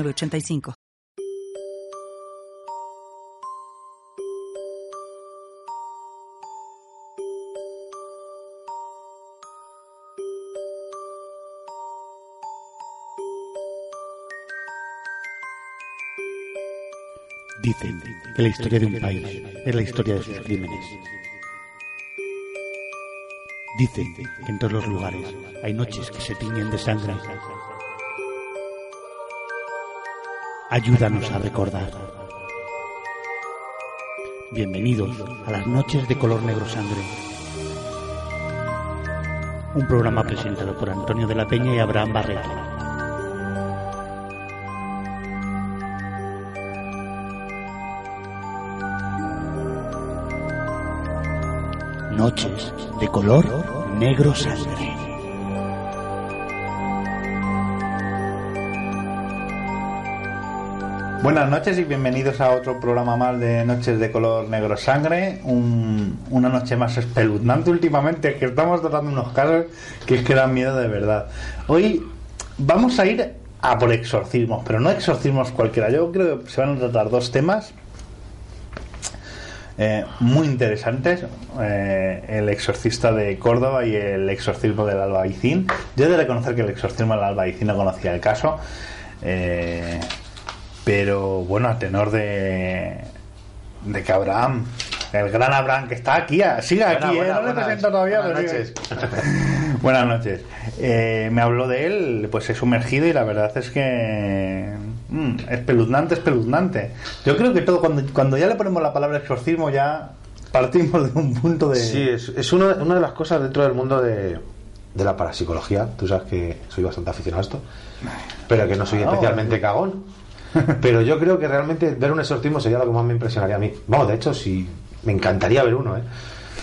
85 Dicen que la historia de un país es la historia de sus crímenes. Dicen que en todos los lugares hay noches que se tiñen de sangre Ayúdanos a recordar. Bienvenidos a las noches de color negro sangre. Un programa presentado por Antonio de la Peña y Abraham Barreto. Noches de color negro sangre. Buenas noches y bienvenidos a otro programa más de Noches de Color Negro Sangre. Un- una noche más espeluznante últimamente, que estamos tratando unos casos que es que dan miedo de verdad. Hoy vamos a ir a por exorcismos, pero no exorcismos cualquiera. Yo creo que se van a tratar dos temas eh, muy interesantes. eh, el exorcista de Córdoba y el exorcismo del Albaicín. Yo he de reconocer que el exorcismo del Albaicín no conocía el caso. eh, pero bueno, a tenor de, de que Abraham, el gran Abraham que está aquí, sigue Buena, aquí, ¿eh? buena, no le buenas- presento todavía, buenas pero noches. sigue. buenas noches. Eh, me habló de él, pues he sumergido y la verdad es que mm, espeluznante, espeluznante. Yo creo que todo, cuando, cuando ya le ponemos la palabra exorcismo, ya partimos de un punto de... Sí, es, es una, una de las cosas dentro del mundo de, de la parapsicología. Tú sabes que soy bastante aficionado a esto, pero que no soy especialmente cagón. Pero yo creo que realmente ver un exorcismo sería lo que más me impresionaría a mí. Vamos, de hecho, sí, me encantaría ver uno, ¿eh?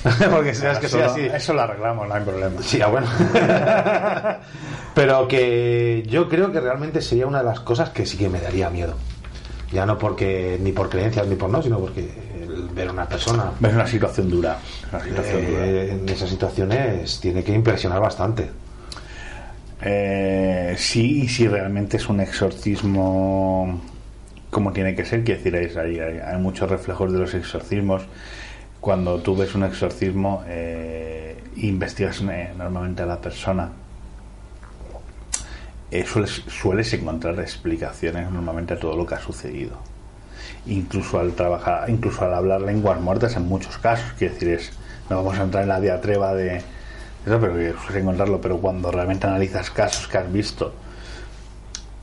Porque sabes que eso, lo- así. eso lo arreglamos, no hay problema. Sí, ah, bueno. Pero que yo creo que realmente sería una de las cosas que sí que me daría miedo. Ya no porque ni por creencias ni por no, sino porque el ver a una persona Es una situación dura. Una situación dura. eh, en esas situaciones tiene que impresionar bastante. Eh, sí, y si realmente es un exorcismo como tiene que ser, quiero decir, hay- hay muchos reflejos de los exorcismos. Cuando tú ves un exorcismo, eh, investigas eh, normalmente a la persona. eh, sueles, sueles encontrar explicaciones normalmente a todo lo que ha sucedido. Incluso al trabajar, incluso al hablar lenguas muertas en muchos casos, quiero decir, es, no vamos a entrar en la diatreba de eso, pero que encontrarlo, pero cuando realmente analizas casos que has visto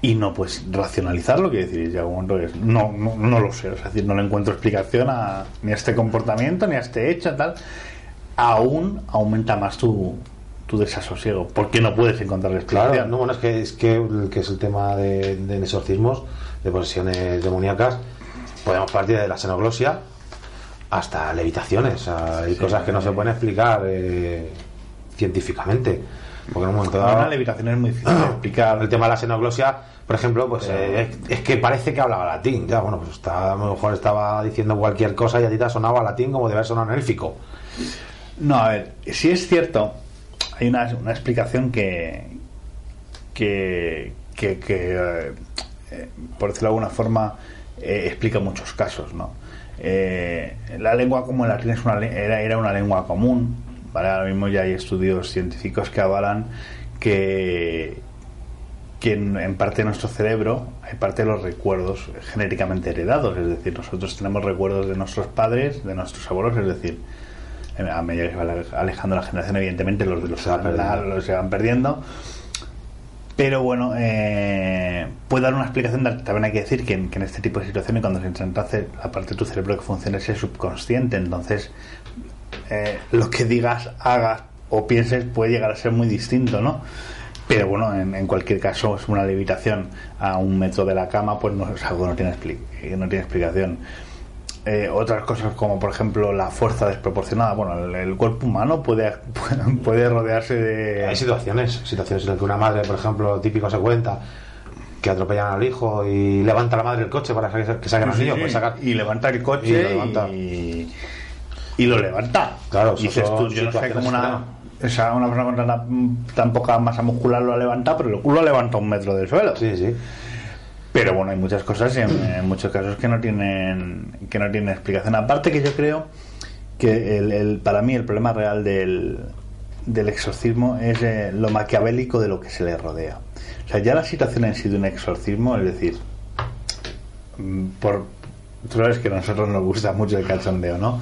y no puedes racionalizarlo, quiero decir, llega un momento que es, no, no, no lo sé, es decir, no le encuentro explicación a, ni a este comportamiento, ni a este hecho, tal, aún aumenta más tu, tu desasosiego, porque no puedes encontrar explicación. Claro, no, bueno, es que es, que, que es el tema de, de exorcismos, de posesiones demoníacas, podemos partir de la xenoglosia hasta levitaciones. O sea, hay cosas que no se pueden explicar eh, científicamente. Porque en un momento dado. Una levitación es muy difícil de explicar. El tema de la xenoglosia, por ejemplo, pues eh, es, es que parece que hablaba latín. Ya, bueno, pues está, a lo mejor estaba diciendo cualquier cosa y a ti te ha sonado a latín como debe haber sonado en élfico. No, a ver, si es cierto, hay una, una explicación que, que, que, que, eh, por decirlo de alguna forma, eh, explica muchos casos, ¿no? Eh, la lengua como el latín es una, era, era una lengua común, ¿vale? Ahora mismo ya hay estudios científicos que avalan que, que en, en parte de nuestro cerebro hay parte de los recuerdos genéticamente heredados, es decir, nosotros tenemos recuerdos de nuestros padres, de nuestros abuelos, es decir, eh, a medida que se va alejando la generación, evidentemente los de los Se va la- perdiendo. los se van perdiendo. Pero bueno, eh, puede dar una explicación. También hay que decir que en, que en este tipo de situaciones, cuando se intenta hacer la parte de tu cerebro que funciona es el subconsciente, entonces eh, lo que digas, hagas o pienses puede llegar a ser muy distinto, ¿no? Pero bueno, en, en cualquier caso, es una levitación a un metro de la cama, pues no es algo que no tiene, expli- que no tiene explicación. Eh, otras cosas como por ejemplo la fuerza desproporcionada. Bueno, el, el cuerpo humano puede, puede rodearse de... Hay situaciones, situaciones en las que una madre, por ejemplo, típico se cuenta que atropellan al hijo y levanta a la madre el coche para que, que saquen al Sí, niño, sí, pues y levanta el coche y, y lo levanta. Claro, y dices tú, yo no sé cómo una, esa, una persona con tan, tan poca masa muscular lo ha levantado, pero el culo levanta un metro del suelo. Sí, sí. Pero bueno, hay muchas cosas y en, en muchos casos que no tienen que no tienen explicación. Aparte que yo creo que el, el- para mí el problema real del, del exorcismo es eh, lo maquiavélico de lo que se le rodea. O sea, ya la situación en sí de un exorcismo, es decir, mm, por tú sabes que a nosotros nos gusta mucho el cachondeo, ¿no?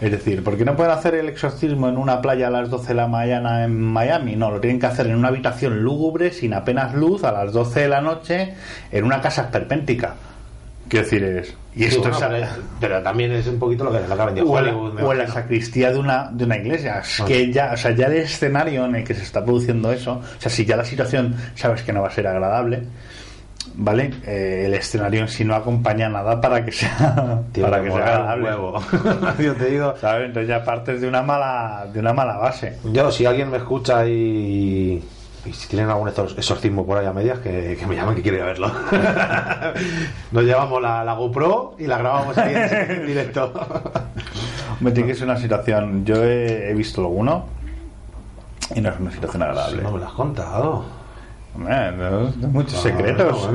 Es decir, ¿por qué no pueden hacer el exorcismo en una playa a las 12 de la mañana en Miami? No, lo tienen que hacer en una habitación lúgubre, sin apenas luz, a las 12 de la noche, en una casa esperpéntica. Quiero decir, es. Y Sí, esto bueno, es. pero, pero también es un poquito lo que, o, en la, Hollywood. me o en la sacristía de una, de una iglesia. Es Ah. que ya, o sea, ya el escenario en el que se está produciendo eso, o sea, si ya la situación sabes que no va a ser agradable, ¿vale? Eh, el escenario en sí no acompaña nada para que sea, Tío, para que sea agradable. Yo te digo, ¿Sabes? Entonces ya partes de una mala, de una mala base. yo si alguien me escucha y, y si tienen algún exor- exorcismo por ahí a medias, que, que me llamen que a verlo. Nos llevamos la, la GoPro y la grabamos ahí en, en directo. Me tiene que ser una situación. Yo he, he visto alguno y no es una situación agradable. no me lo has contado. Hombre, no- no muchos Ah, secretos.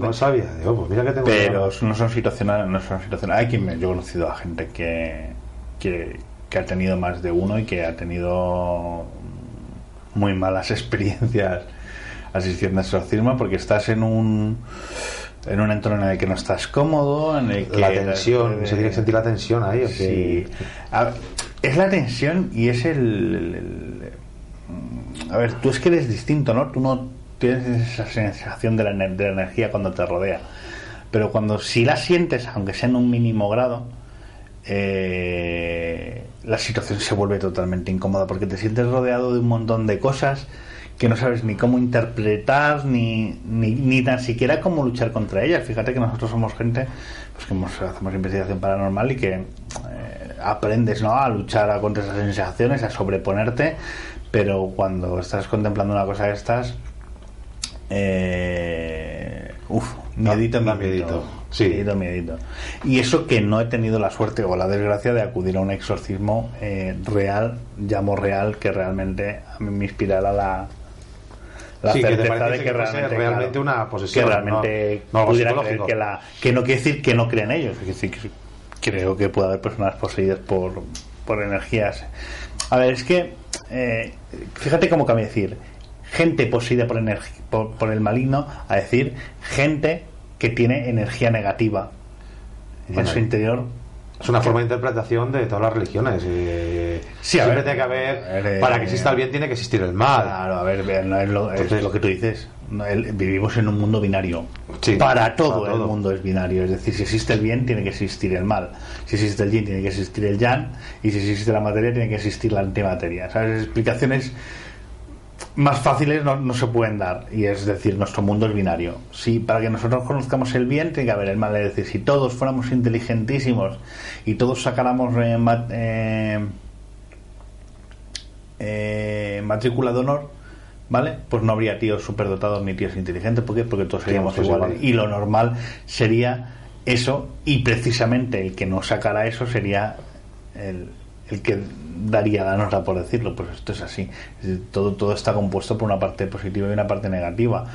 no sabía. Digo, pues mira que tengo pero no son situaciones no son situaciones hay quien me- yo he conocido a gente que, que que ha tenido más de uno y que ha tenido muy malas experiencias asistiendo a exorcismo porque estás en un en un entorno en el que no estás cómodo en el que la tensión, se tiene que sentir la tensión ahí. Sí. A es la tensión y es el, el- el- A ver, tú es que eres distinto, ¿no? Tú no tienes esa sensación de la, energía cuando te rodea. Pero cuando sí la sientes, aunque sea en un mínimo grado, eh, la situación se vuelve totalmente incómoda porque te sientes rodeado de un montón de cosas que no sabes ni cómo interpretar ni, ni, ni tan siquiera cómo luchar contra ellas. Fíjate que nosotros somos gente pues que hemos- hacemos investigación paranormal y que eh, aprendes ¿no? a luchar contra esas sensaciones, a sobreponerte, pero cuando estás contemplando una cosa de estas, eh, uf, miedito, miedito. miedito, sí. Miedito, miedito. Y eso que no he tenido la suerte o la desgracia de acudir a un exorcismo eh, real, llamo real, que realmente a mí me inspirara la, la Sí, certeza de que realmente, realmente claro, una posesión, que realmente no- no pudiera creer que la que no quiere decir que no crean ellos es decir que creo que puede haber personas poseídas por, por energías a ver es que eh, fíjate cómo cambia decir gente poseída por, por, por el maligno a decir gente que tiene energía negativa en su interior Es una forma de interpretación de todas las religiones. eh, Sí, siempre ver, tiene que haber, ver, eh, para que exista el bien, tiene que existir el mal. Claro, a ver, ve- no es lo, es Entonces- lo que tú dices. No, el- vivimos en un mundo binario. Sí, para todo para el todo. mundo es binario. Es decir, si existe el bien, tiene que existir el mal. Si existe el yin, tiene que existir el yang. Y si existe la materia, tiene que existir la antimateria. ¿Sabes? Explicaciones más fáciles no, no se pueden dar. Y es decir, nuestro mundo es binario. Si para que nosotros conozcamos el bien, tiene que haber el mal. Es decir, si todos fuéramos inteligentísimos y todos sacáramos eh, eh, eh, matrícula de honor, ¿vale? Pues no habría tíos superdotados ni tíos inteligentes. ¿Por qué? Porque todos seríamos iguales. iguales. Y lo normal sería eso, y precisamente el que no sacara eso sería el, el que daría la nota, por decirlo. Pues esto es así. Todo, todo está compuesto por una parte positiva y una parte negativa.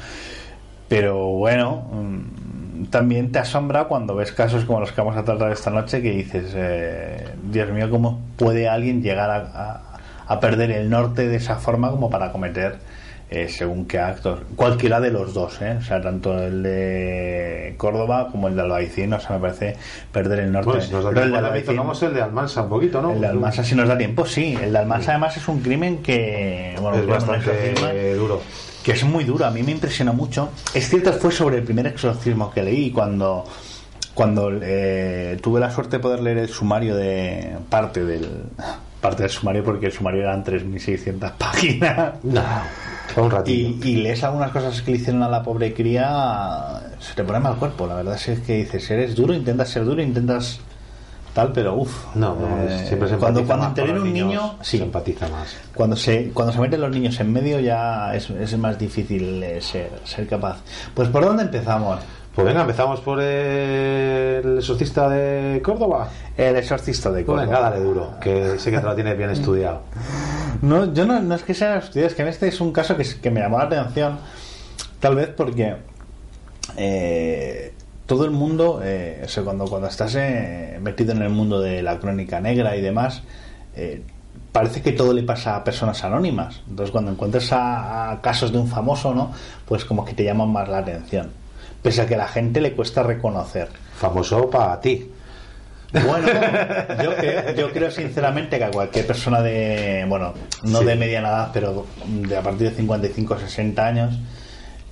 Pero bueno, mm, también te asombra cuando ves casos como los que vamos a tratar esta noche que dices, eh, Dios mío, ¿cómo puede alguien llegar a, a- a perder el norte de esa forma como para cometer eh, según qué actos? Cualquiera de los dos, ¿eh? o sea, tanto el de Córdoba como el de Albaicín, o sea, me parece perder el norte. Si nos da Pero el de Albaicín- el de Almansa un poquito, ¿no? el de Almansa, si nos da tiempo, sí. El de Almansa, además, es un crimen que. Bueno, es bastante exorcismo, duro. que es muy duro, a mí me impresionó mucho. Es cierto, fue sobre el primer exorcismo que leí cuando cuando eh, tuve la suerte de poder leer el sumario de parte del parte del sumario porque el sumario eran 3600 páginas. No. Un. Y, y lees algunas cosas que le hicieron a la pobre cría, se te pone mal cuerpo. La verdad es que dices, eres duro, intentas ser duro, intentas tal, pero uff. No, no, siempre se cuando cuando interviene un niños, niño, sí. Se empatiza más. Cuando se, cuando se meten los niños en medio ya es, es más difícil eh, ser, ser capaz. Pues ¿por dónde empezamos? Pues venga, empezamos por el exorcista de Córdoba. El exorcista de Pues Córdoba. venga, dale duro, que sé que te lo tienes bien estudiado. No, yo no, no es que sea estudiado, es que en este es un caso que, me llamó la atención, tal vez porque eh, todo el mundo, eh, o sea, cuando, cuando estás eh, metido en el mundo de la crónica negra y demás, eh, parece que todo le pasa a personas anónimas. Entonces, cuando encuentras a, a casos de un famoso, ¿no? Pues como que te llaman más la atención. Pese a que a la gente le cuesta reconocer. Famoso para ti. Bueno, yo, cre- yo creo sinceramente que a cualquier persona de, bueno, no Sí. de mediana edad, pero de a partir de 55 o 60 años,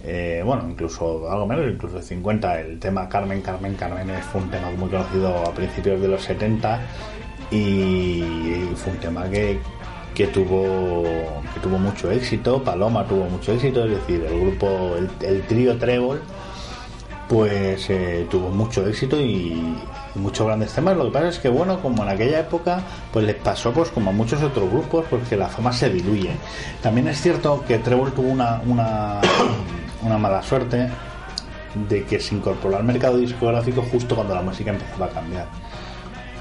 eh, bueno, incluso algo menos, incluso de 50, el tema Carmen, Carmen, Carmen fue un tema muy conocido a principios de los 70 y fue un tema que, que tuvo que tuvo mucho éxito, Paloma tuvo mucho éxito, es decir, el grupo, el, el trío Trébol, pues eh, tuvo mucho éxito y, muchos grandes temas. Lo que pasa es que, bueno, como en aquella época, pues les pasó pues como a muchos otros grupos, pues que la fama se diluye. También es cierto que Trevor tuvo una, una, una mala suerte de que se incorporó al mercado discográfico justo cuando la música empezaba a cambiar.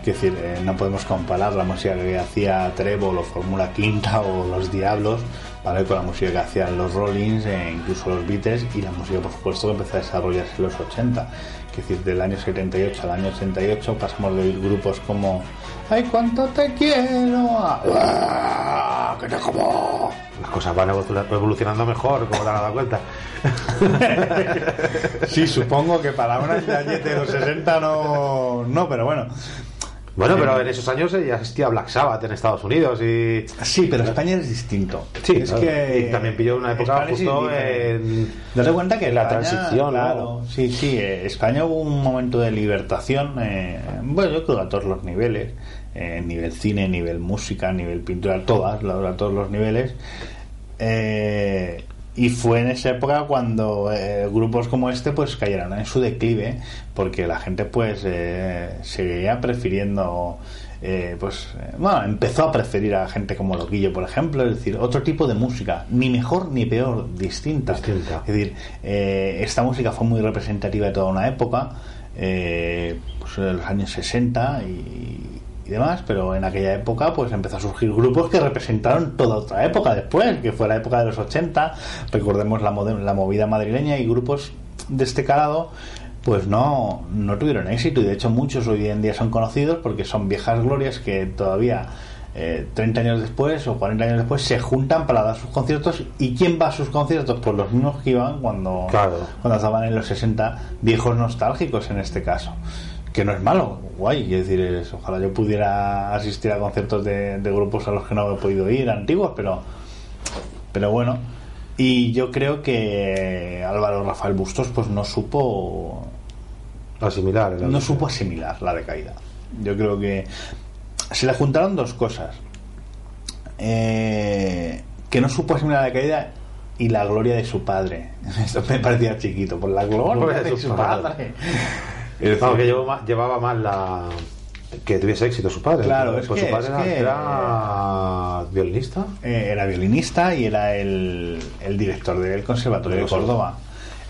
Es decir, eh, no podemos comparar la música que hacía Trevor o Fórmula Quinta o Los Diablos ¿vale? con la música que hacían los Rollins e incluso los Beatles y la música, por supuesto, que empezó a desarrollarse en los 80. Es decir, del año 78 al año 88 pasamos de oír grupos como ¡Ay, cuánto te quiero! a "Ah, ¡Que te como! Las cosas van evolu- evolucionando mejor, como te has dado cuenta. Sí, supongo que para una galleta de los 60 no, no, pero bueno. Bueno, pero en esos años ya existía Black Sabbath en Estados Unidos y. Sí, pero España es distinto. Sí, es claro. que Y también pilló una época España justo en- Date cuenta que la España, transición, Claro, ¿no? sí, sí. eh, España hubo un momento de libertación. eh, bueno, yo creo a todos los niveles, eh, nivel cine, nivel música, nivel pintura, todas, a todos los niveles. Eh, y fue en esa época cuando eh, grupos como este pues cayeron en su declive porque la gente pues eh, seguía prefiriendo eh, pues eh, bueno empezó a preferir a gente como Loquillo por ejemplo es decir otro tipo de música ni mejor ni peor distinta, Distinta. es decir eh, esta música fue muy representativa de toda una época eh, pues en los años 60 y, y demás, pero en aquella época pues empezó a surgir grupos que representaron toda otra época después, que fue la época de los 80, recordemos la, la movida madrileña y grupos de este calado pues no, no tuvieron éxito y de hecho muchos hoy en día son conocidos porque son viejas glorias que todavía eh, 30 años después o 40 años después se juntan para dar sus conciertos y ¿quién va a sus conciertos? Pues los mismos que iban cuando, Claro. cuando estaban en los 60 viejos nostálgicos en este caso que no es malo, guay, es decir, es- ojalá yo pudiera asistir a conciertos de, de grupos a los que no he podido ir, antiguos, pero pero bueno, y yo creo que Álvaro Rafael Bustos pues no supo asimilar. no supo asimilar la decaída. Yo creo que se le juntaron dos cosas. Eh, que no supo asimilar la decaída y la gloria de su padre. Esto me parecía chiquito, por la gloria de su padre. Es decir, Vamos, que llevaba más, llevaba más la. que tuviese éxito su padre. Claro, es pues que- su padre es era, que- era violinista. Eh, era violinista y era el, el director del Conservatorio de Córdoba.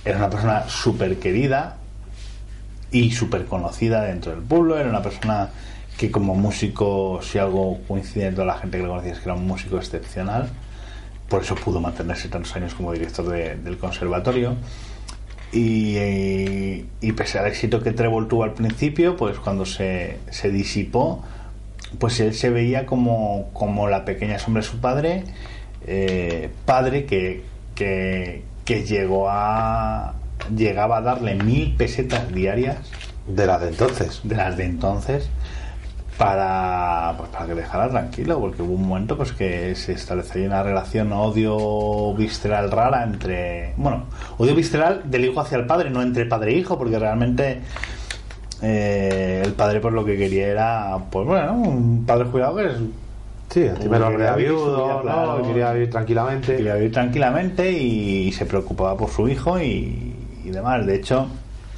Era una persona súper querida y súper conocida dentro del pueblo. Era una persona que como músico, si algo coincide en toda la gente que lo conocía, es que era un músico excepcional. Por eso pudo mantenerse tantos años como director de- del conservatorio. Y, eh, y pese al éxito que Trevor tuvo al principio, pues cuando se, se disipó, pues él se veía como, como la pequeña sombra de su padre, eh, padre que, que, que llegó a llegaba a darle mil pesetas diarias De la de entonces. de las de entonces para pues para que dejara tranquilo porque hubo un momento pues que se estableció una relación odio visceral rara entre bueno odio visceral del hijo hacia el padre no entre padre e hijo porque realmente eh, el padre pues lo que quería era pues bueno un padre cuidado que es Sí, Quería vivir su viudo. Quería vivir tranquilamente. Quería vivir tranquilamente y se preocupaba por su hijo y, y demás. De hecho,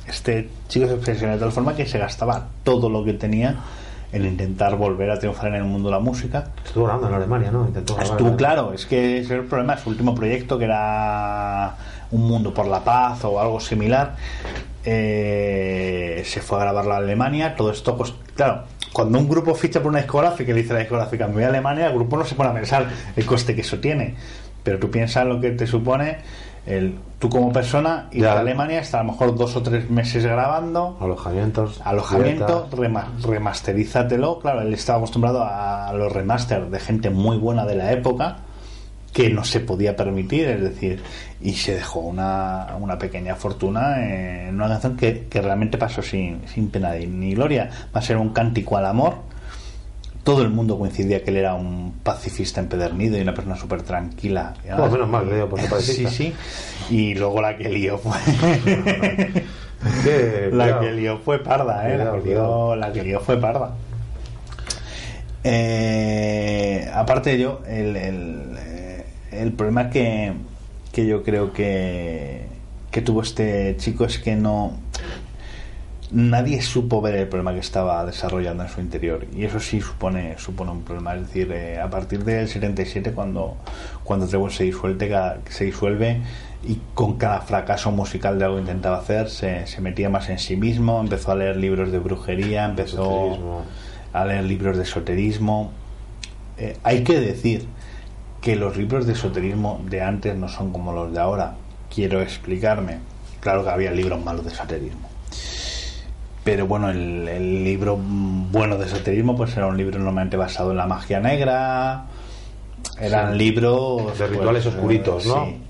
este chico se obsesionó de tal forma que se gastaba todo lo que tenía en intentar volver a triunfar en el mundo de la música. Estuvo grabando en Alemania, ¿no? Intentó grabar Estuvo claro, es que ese era el problema. Su último proyecto, que era Un Mundo por la Paz o algo similar, eh, se fue a grabarlo a Alemania. Todo esto, pues, claro, cuando un grupo ficha por una discográfica y le dice a la discográfica, me voy a Alemania, el grupo no se pone a pensar el coste que eso tiene. Pero tú piensas lo que te supone el, tú como persona ir a Alemania, estar a lo mejor dos o tres meses grabando, Alojamientos. alojamiento, rema- remasterízatelo. Claro, él estaba acostumbrado a los remaster de gente muy buena de la época que no se podía permitir, es decir, y se dejó una, una pequeña fortuna en una canción que, que realmente pasó sin, sin pena ni gloria. Va a ser un cántico al amor. Todo el mundo coincidía que él era un pacifista empedernido y una persona súper tranquila. Pues menos mal, dio por ser Sí, pacifista. sí. Y luego la que lió fue. Que, La cuidado. que lió fue parda, ¿eh? La que lió, la que lió fue parda. Eh, aparte de ello, el, el, eh, el problema que, que yo creo que, que tuvo este chico es que no nadie supo ver el problema que estaba desarrollando en su interior. Y eso sí supone supone un problema. Es decir eh, a partir del 77 cuando cuando Trevor se disuelve se disuelve y con cada fracaso musical de algo que intentaba hacer se, se metía más en sí mismo empezó a leer libros de brujería empezó Esoterismo. a leer libros de esoterismo. Eh, hay que decir que los libros de esoterismo de antes no son como los de ahora. Quiero explicarme. Claro que había libros malos de esoterismo pero bueno, el, el libro bueno de esoterismo pues era un libro normalmente basado en la magia negra. Eran Sí. libros... De rituales oscuritos, ¿no? sí.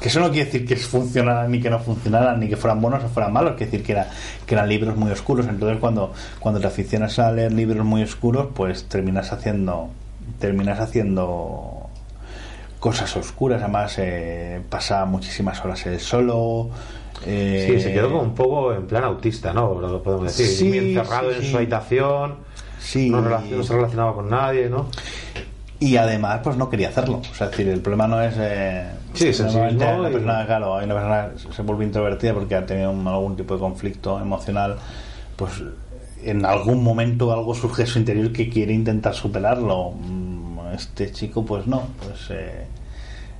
Que eso no quiere decir que funcionaran ni que no funcionaran, ni que fueran buenos o fueran malos, quiere decir que, era, que eran libros muy oscuros. Entonces cuando, cuando te aficionas a leer libros muy oscuros, pues terminas haciendo... Terminas haciendo cosas oscuras, además eh, pasa muchísimas horas él solo. Eh, Sí, se quedó como un poco en plan autista, ¿no? Lo podemos decir. Sí, Muy encerrado sí, en sí. su habitación. Sí. No, relacion- no se relacionaba con nadie, ¿no? Y además, pues no quería hacerlo. O sea, es decir, el problema no es. Eh, Sí, es sí y- persona, claro, hay una persona se vuelve introvertida porque ha tenido un- algún tipo de conflicto emocional. Pues en algún momento algo surge en su interior que quiere intentar superarlo. Mm, Este chico, pues no. Pues eh,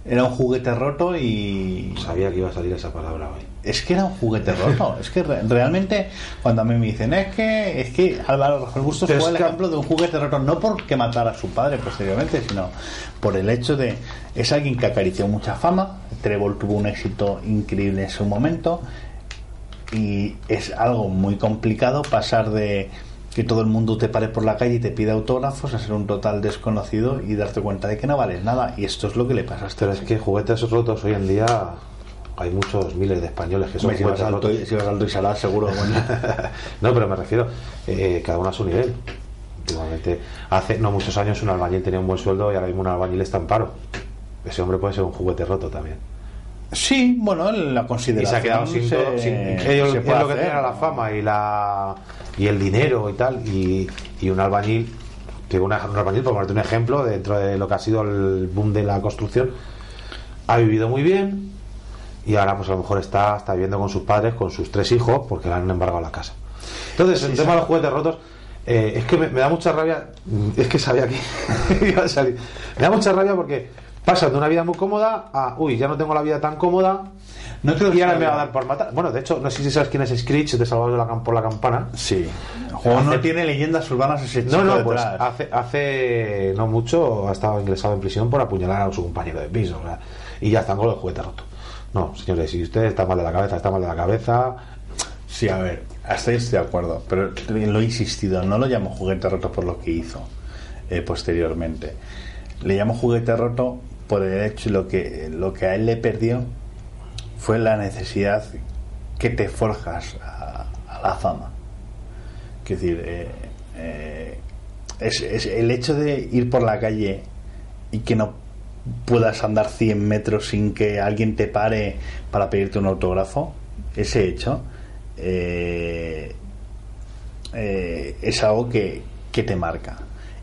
era un juguete roto y. Sabía que iba a salir esa palabra hoy. Es que era un juguete roto. Es que re- realmente, cuando a mí me dicen, es que, es que Álvaro Rafael Bustos fue el ejemplo de un juguete roto, no porque matara a su padre posteriormente, sino por el hecho de. Es alguien que acarició mucha fama. Trevor tuvo un éxito increíble en su momento. Y es algo muy complicado pasar de que todo el mundo te pare por la calle y te pida autógrafos a ser un total desconocido y darte cuenta de que no vales nada. Y esto es lo que le pasa a este Pero es que juguetes rotos hoy en día hay muchos miles de españoles que son Hombre, si vas juguetes al rotos. Si vas seguro. bueno. no, pero me refiero, eh, cada uno a su nivel. Últimamente, hace no muchos años un albañil tenía un buen sueldo y ahora mismo un albañil está en paro. Ese hombre puede ser un juguete roto también. Sí, bueno, la Y consideración. se ha quedado sin se- todo. sin- ellos, ellos lo que era la fama y la y el dinero y tal. Y, y un albañil, que un albañil, por ponerte un ejemplo, dentro de lo que ha sido el boom de la construcción, ha vivido muy bien y ahora pues a lo mejor está, está viviendo con sus padres, con sus tres hijos, porque le han embargado la casa. Entonces, el tema de los juguetes rotos, eh, es que me, me da mucha rabia, es que sabía que iba a salir. Me da mucha rabia porque pasan de una vida muy cómoda a, uy, ya no tengo la vida tan cómoda, No creo que y ahora me va a dar por matar. Bueno, de hecho, no sé si sabes quién es Screech de Salvados de la por la Campana. Sí. El juego no Hace- tiene leyendas urbanas ese chico No, no, pues hace, hace no mucho ha estado ingresado en prisión por apuñalar a su compañero de piso. sea, y ya están con el juguete roto. No, señores, si usted está mal de la cabeza, está mal de la cabeza. Sí, a ver, hasta ahí estoy de acuerdo, pero lo he insistido, no lo llamo juguete roto por lo que hizo eh, posteriormente. Le llamo juguete roto por el hecho, lo que, lo que a él le perdió fue la necesidad que te forjas a, la fama. Es decir, eh, eh, es, es el hecho de ir por la calle y que no puedas andar 100 metros sin que alguien te pare para pedirte un autógrafo, ese hecho eh, es algo que, que te marca.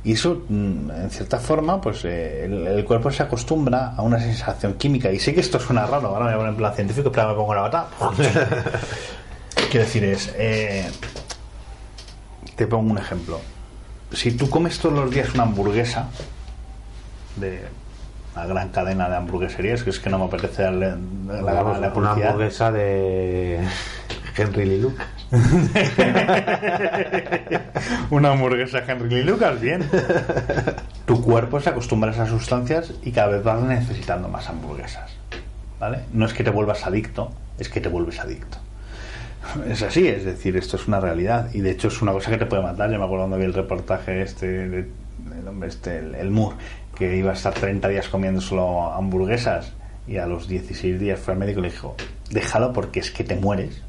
Y eso, mm, en cierta forma, pues eh, el, el cuerpo se acostumbra a una sensación química. Y sé que esto suena raro, ahora me voy a poner en plan científico, pero ahora me pongo la bata. Quiero decir, es. eh, te pongo un ejemplo. Si tú comes todos los días una hamburguesa de una gran cadena de hamburgueserías, que es que no me apetece darle la, la, Vamos, la una hamburguesa de Henry Lee Lucas. una hamburguesa Henry Lee Lucas, bien. Tu cuerpo se acostumbra a esas sustancias y cada vez vas necesitando más hamburguesas. ¿Vale? No es que te vuelvas adicto, es que te vuelves adicto. Es así, es decir, esto es una realidad y de hecho es una cosa que te puede matar. Yo me acuerdo cuando vi el reportaje este de- del hombre este, el, el Moore, que iba a estar 30 días comiendo solo hamburguesas y a los 16 días fue al médico y le dijo, déjalo porque es que te mueres.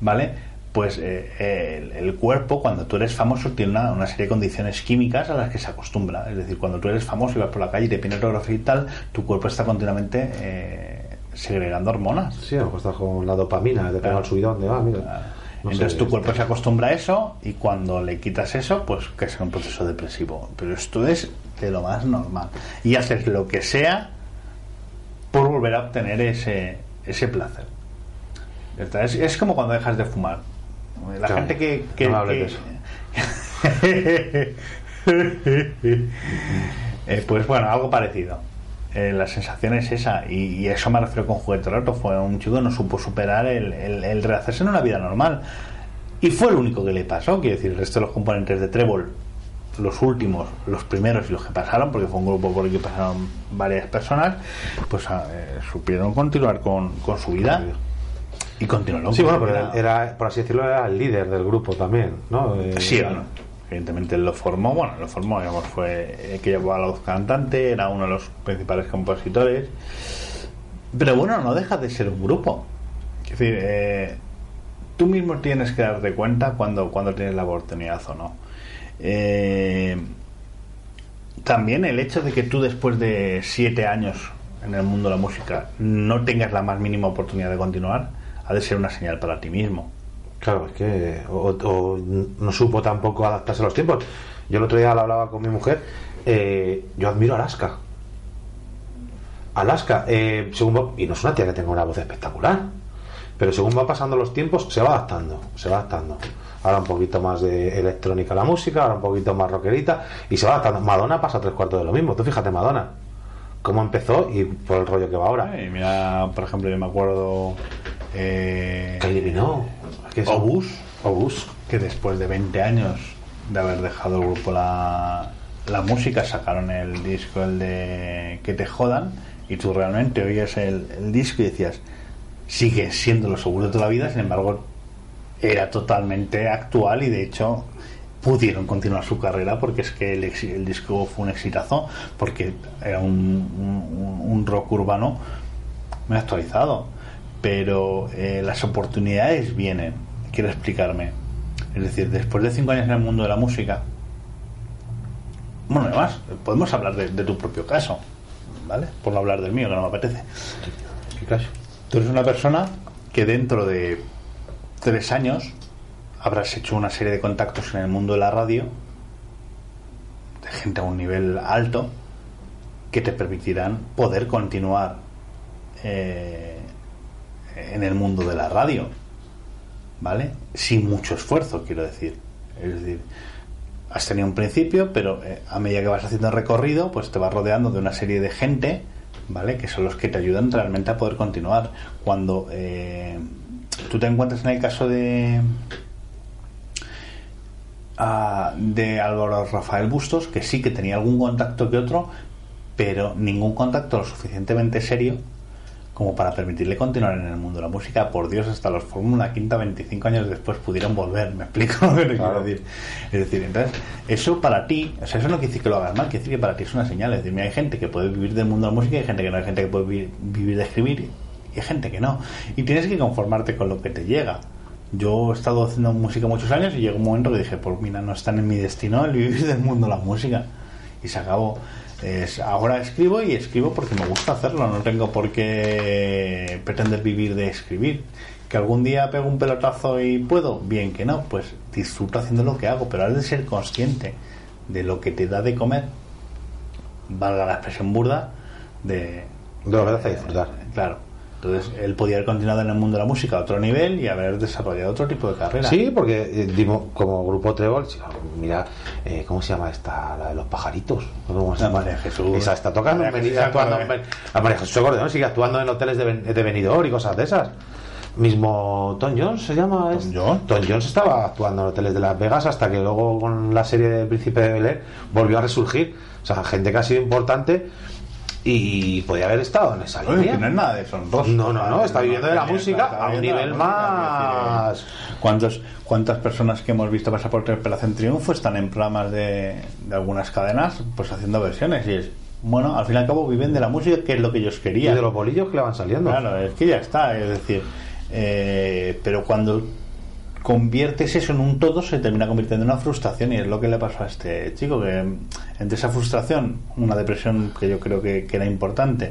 ¿Vale? Pues eh, el, el cuerpo, cuando tú eres famoso, tiene una, una serie de condiciones químicas a las que se acostumbra. Es decir, cuando tú eres famoso y vas por la calle y te autógrafo y tal, tu cuerpo está continuamente eh, segregando hormonas. Sí, a lo estás con la dopamina, te pega el subidón de, ah, mira. no Entonces sé, tu cuerpo se acostumbra a eso y cuando le quitas eso, pues que es un proceso depresivo. Pero esto es de lo más normal. Y haces lo que sea por volver a obtener ese, ese placer. Es, es como cuando dejas de fumar. La gente que... que- no Eh, pues bueno, algo parecido. Eh, la sensación es esa, y, y eso me refiero con juguete roto. Fue un chico que no supo superar el, el, el rehacerse en una vida normal. Y fue lo único que le pasó. Quiero decir, el resto de los componentes de Trébol, los últimos, los primeros y los que pasaron, porque fue un grupo por el que pasaron varias personas, pues ah, eh, supieron continuar con, con su vida. Y continuaron Sí, bueno, pero era, por así decirlo, era el líder del grupo también, ¿no? Eh, Sí, bueno, evidentemente él lo formó, bueno, lo formó, digamos, fue el que llevó a la voz cantante, era uno de los principales compositores. Pero bueno, no deja de ser un grupo. Es decir, eh, tú mismo tienes que darte cuenta cuando, cuando tienes la oportunidad o no. Eh, también el hecho de que tú después de siete años en el mundo de la música no tengas la más mínima oportunidad de continuar, ha de ser una señal para ti mismo. Claro, es que o, o no supo tampoco adaptarse a los tiempos. Yo el otro día lo hablaba con mi mujer. eh, yo admiro a Alaska. Alaska, eh, según va- y no es una tía que tenga una voz espectacular, pero según va pasando los tiempos se va adaptando, se va adaptando. Ahora un poquito más de electrónica la música, ahora un poquito más rockerita y se va adaptando. Madonna pasa tres cuartos de lo mismo. Tú fíjate, Madonna, cómo empezó y por el rollo que va ahora. Y mira, por ejemplo, yo me acuerdo. Eh, Minogue, es que después de 20 años de haber dejado el grupo la, la música, sacaron el disco, el de Que te jodan, y tú realmente oías el, el disco y decías, sigue siendo lo seguro de toda la vida, sin embargo, era totalmente actual y de hecho pudieron continuar su carrera porque es que el, el disco fue un exitazo, porque era un, un- un rock urbano muy actualizado. Pero eh, las oportunidades vienen. Quiero explicarme. Es decir, después de cinco años en el mundo de la música, bueno, además, podemos hablar de, de tu propio caso, ¿vale? Por no hablar del mío, que no me apetece. ¿Qué caso? Tú eres una persona que dentro de tres años habrás hecho una serie de contactos en el mundo de la radio, de gente a un nivel alto, que te permitirán poder continuar eh, en el mundo de la radio, ¿vale? Sin mucho esfuerzo, quiero decir. Es decir, has tenido un principio, pero eh, a medida que vas haciendo el recorrido, pues te vas rodeando de una serie de gente, ¿vale? Que son los que te ayudan realmente a poder continuar. Cuando eh, tú te encuentras en el caso de ah, de Álvaro Rafael Bustos, que sí que tenía algún contacto que otro, pero ningún contacto lo suficientemente serio como para permitirle continuar en el mundo de la música. Por Dios, hasta los Fórmula Quinta 25 años después pudieron volver, ¿me explico lo que quiero Claro. decir? Es decir, entonces, eso para ti, o sea, eso no quiere decir que lo hagas mal, quiere decir que para ti es una señal. Es decir, mira, hay gente que puede vivir del mundo de la música, hay gente que no, hay gente que puede vi- vivir de escribir y hay gente que no. Y tienes que conformarte con lo que te llega. Yo he estado haciendo música muchos años y llegó un momento que dije, pues mira, no está en mi destino el vivir del mundo de la música. Y se acabó. Es- ahora escribo y escribo porque me gusta hacerlo, no tengo por qué pretender vivir de escribir. que algún día pego un pelotazo y puedo, bien que no, pues disfruto haciendo lo que hago, pero has de ser consciente de lo que te da de comer, valga la expresión burda, de... De lo que hace disfrutar. Claro. Entonces, él podía haber continuado en el mundo de la música a otro nivel y haber desarrollado otro tipo de carrera. Sí, porque eh, como grupo Trébol, mira, eh, ¿cómo se llama esta? La de los pajaritos. ¿Cómo se La llama? María Jesús. Esa está tocando, María Jesús actuando en La María Jesús Acordeón sigue actuando en hoteles de, de Benidorm y cosas de esas. Mismo Tom Jones se llama. Tom es- Jones. Tom Jones estaba actuando en hoteles de Las Vegas hasta que luego con la serie del Príncipe de Bel Air volvió a resurgir. O sea, gente que ha sido importante y podía haber estado en esa Oye, línea. que no es nada deshonroso. No, no, no, está viviendo de la música a un de nivel música, más- ¿Cuántos, ¿Cuántas personas que hemos visto pasar por Operación Triunfo están en programas de, de algunas cadenas pues haciendo versiones? Y es, bueno, al fin y al cabo viven de la música, que es lo que ellos Y querían. de los bolillos que le van saliendo. Claro, es que ya está, es decir, eh, pero cuando conviertes eso en un todo se termina convirtiendo en una frustración y es lo que le pasó a este chico, que entre esa frustración, una depresión que yo creo que, que era importante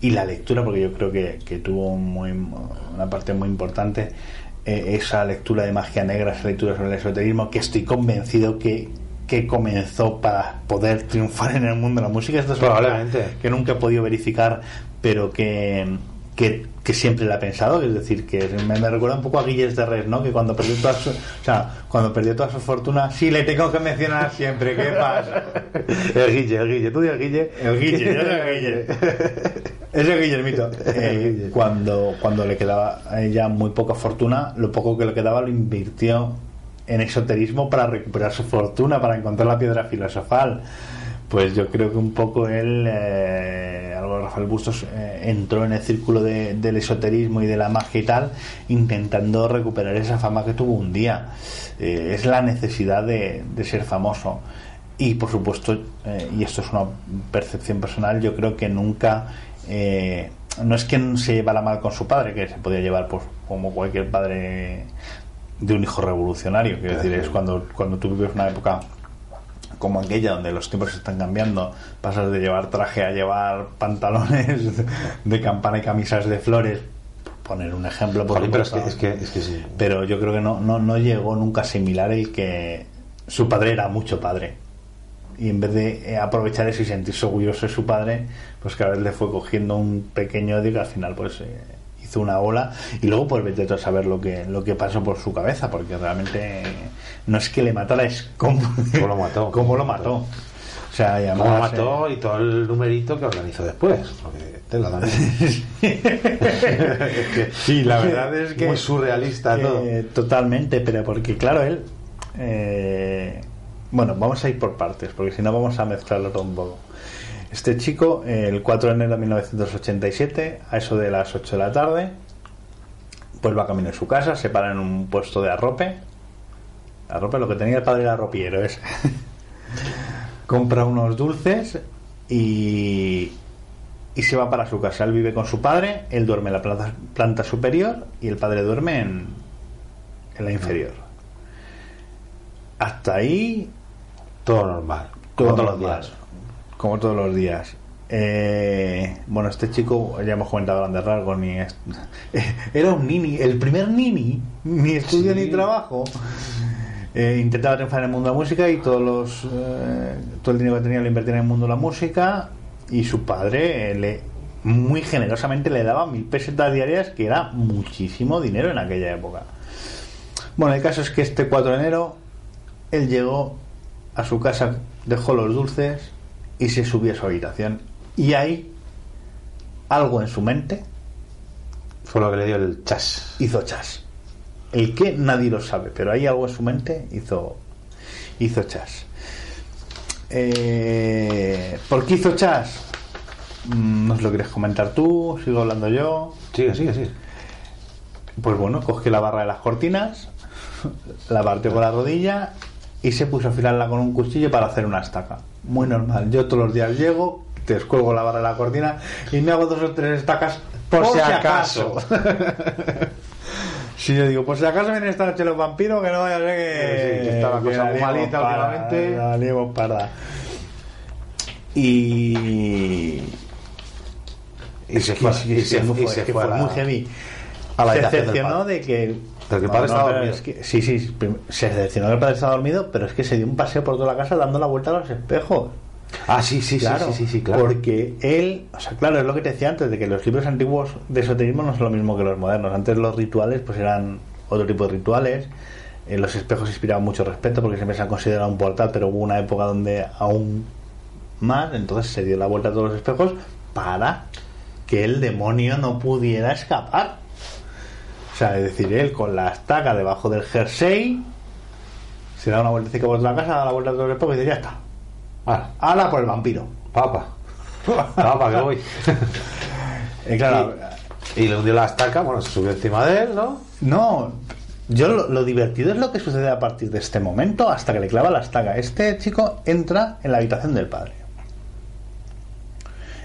y la lectura, porque yo creo que, que tuvo muy, una parte muy importante, eh, esa lectura de magia negra, esa lectura sobre el esoterismo, que estoy convencido que que comenzó para poder triunfar en el mundo de la música. Esto es Probablemente. que nunca he podido verificar, pero que, que, que siempre la he pensado. Es decir, que me, me recuerda un poco a Guilles de Res, ¿no? Que cuando perdió toda su, o sea, cuando perdió toda su fortuna, sí le tengo que mencionar siempre. ¿Qué pasa? El Guille, el Guille, tú di el Guille. El Guille, yo soy el Guille. Ese Guillermito. Eh, cuando, cuando le quedaba a ella muy poca fortuna, lo poco que le quedaba lo invirtió en esoterismo para recuperar su fortuna, para encontrar la piedra filosofal. Pues yo creo que un poco él, eh, algo Rafael Bustos, eh, entró en el círculo de- del esoterismo y de la magia y tal, intentando recuperar esa fama que tuvo un día. Eh, es la necesidad de, de ser famoso. Y por supuesto, eh, y esto es una percepción personal, yo creo que nunca, eh, no es que se llevara mal con su padre, que se podía llevar pues, como cualquier padre de un hijo revolucionario, quiero decir, es cuando, cuando tú vives una época como aquella donde los tiempos están cambiando, pasas de llevar traje a llevar pantalones de campana y camisas de flores, poner un ejemplo por Jolín, pero es que, supuesto. es que, es que sí. pero yo creo que no, no, no llegó nunca a asimilar el que su padre era mucho padre. Y en vez de eh, aprovechar eso y sentirse orgulloso de su padre, pues cada vez le fue cogiendo un pequeño odio que al final pues eh, hizo una ola y luego pues vete a saber lo que, lo que pasó por su cabeza, porque realmente no es que le matara, es cómo, ¿Cómo lo mató? cómo lo mató. O sea, y Cómo lo además, mató y todo el numerito que organizó después. Porque que Sí, la verdad es que Muy surrealista todo. Eh, totalmente, pero porque claro, él eh, bueno, vamos a ir por partes, porque si no vamos a mezclarlo todo un poco. Este chico, el 4 de enero de 1987, a eso de las 8 de la tarde, pues va camino de su casa, se para en un puesto de arrope. Arrope, lo que tenía el padre era arropiero, es. Compra unos dulces y, y se va para su casa. Él vive con su padre, él duerme en la planta, planta superior y el padre duerme en, en la inferior. Hasta ahí Todo normal. todo todos los normal, días. Como todos los días. Eh, bueno, este chico, ya hemos comentado grandes rasgos, ni es- era un nini, el primer nini, ni estudio Sí. ni trabajo. Eh, intentaba triunfar en el mundo de la música y todos los, eh, todo el dinero que tenía lo invertía en el mundo de la música y su padre le muy generosamente le daba mil pesetas diarias que era muchísimo dinero en aquella época. Bueno, el caso es que este 4 de enero él llegó a su casa, dejó los dulces y se subió a su habitación. Y ahí, algo en su mente Fue lo que le dio el chas. hizo chas. El que nadie lo sabe, pero ahí algo en su mente hizo, hizo chas. Eh, ¿Por qué hizo chas? Mm, ¿Nos lo quieres comentar tú? ¿Sigo hablando yo? Sigue, sigue, sigue. Pues bueno, cogió la barra de las cortinas, la partió con la rodilla y se puso a afilarla con un cuchillo para hacer una estaca. Muy normal. Yo todos los días llego, te descuelgo la barra de la cortina y me hago dos o tres estacas por, Por si acaso. Si yo digo, por si acaso vienen esta noche los vampiros, que no vaya a ser que, Sí, que está la cosa muy malita últimamente. la liemos parda. Y Y se fue, y se, muy fue, fue a la- muy heavy. a la se decepcionó de que. Del que el padre estaba pero dormido. es que- sí, sí, se decepcionó que el padre estaba dormido, pero es que se dio un paseo por toda la casa dando la vuelta a los espejos. Ah, sí, sí, claro, sí, sí, sí, claro. Porque él, o sea, claro, es lo que te decía antes, de que los libros antiguos de esoterismo no son lo mismo que los modernos. Antes los rituales, pues eran otro tipo de rituales. Eh, los espejos inspiraban mucho respeto porque siempre se han considerado un portal, pero hubo una época donde aún más, entonces se dio la vuelta a todos los espejos para que el demonio no pudiera escapar. O sea, es decir, él con la estaca debajo del jersey se da una vueltecita por la casa, da la vuelta a todos los espejos y dice, ya está. Ah, hala por el vampiro. papa. Papa, que voy. Y claro, Y le hundió la estaca, bueno, se subió encima de él, ¿no? no, yo lo, lo divertido es lo que sucede a partir de este momento hasta que le clava la estaca. Este chico entra en la habitación del padre.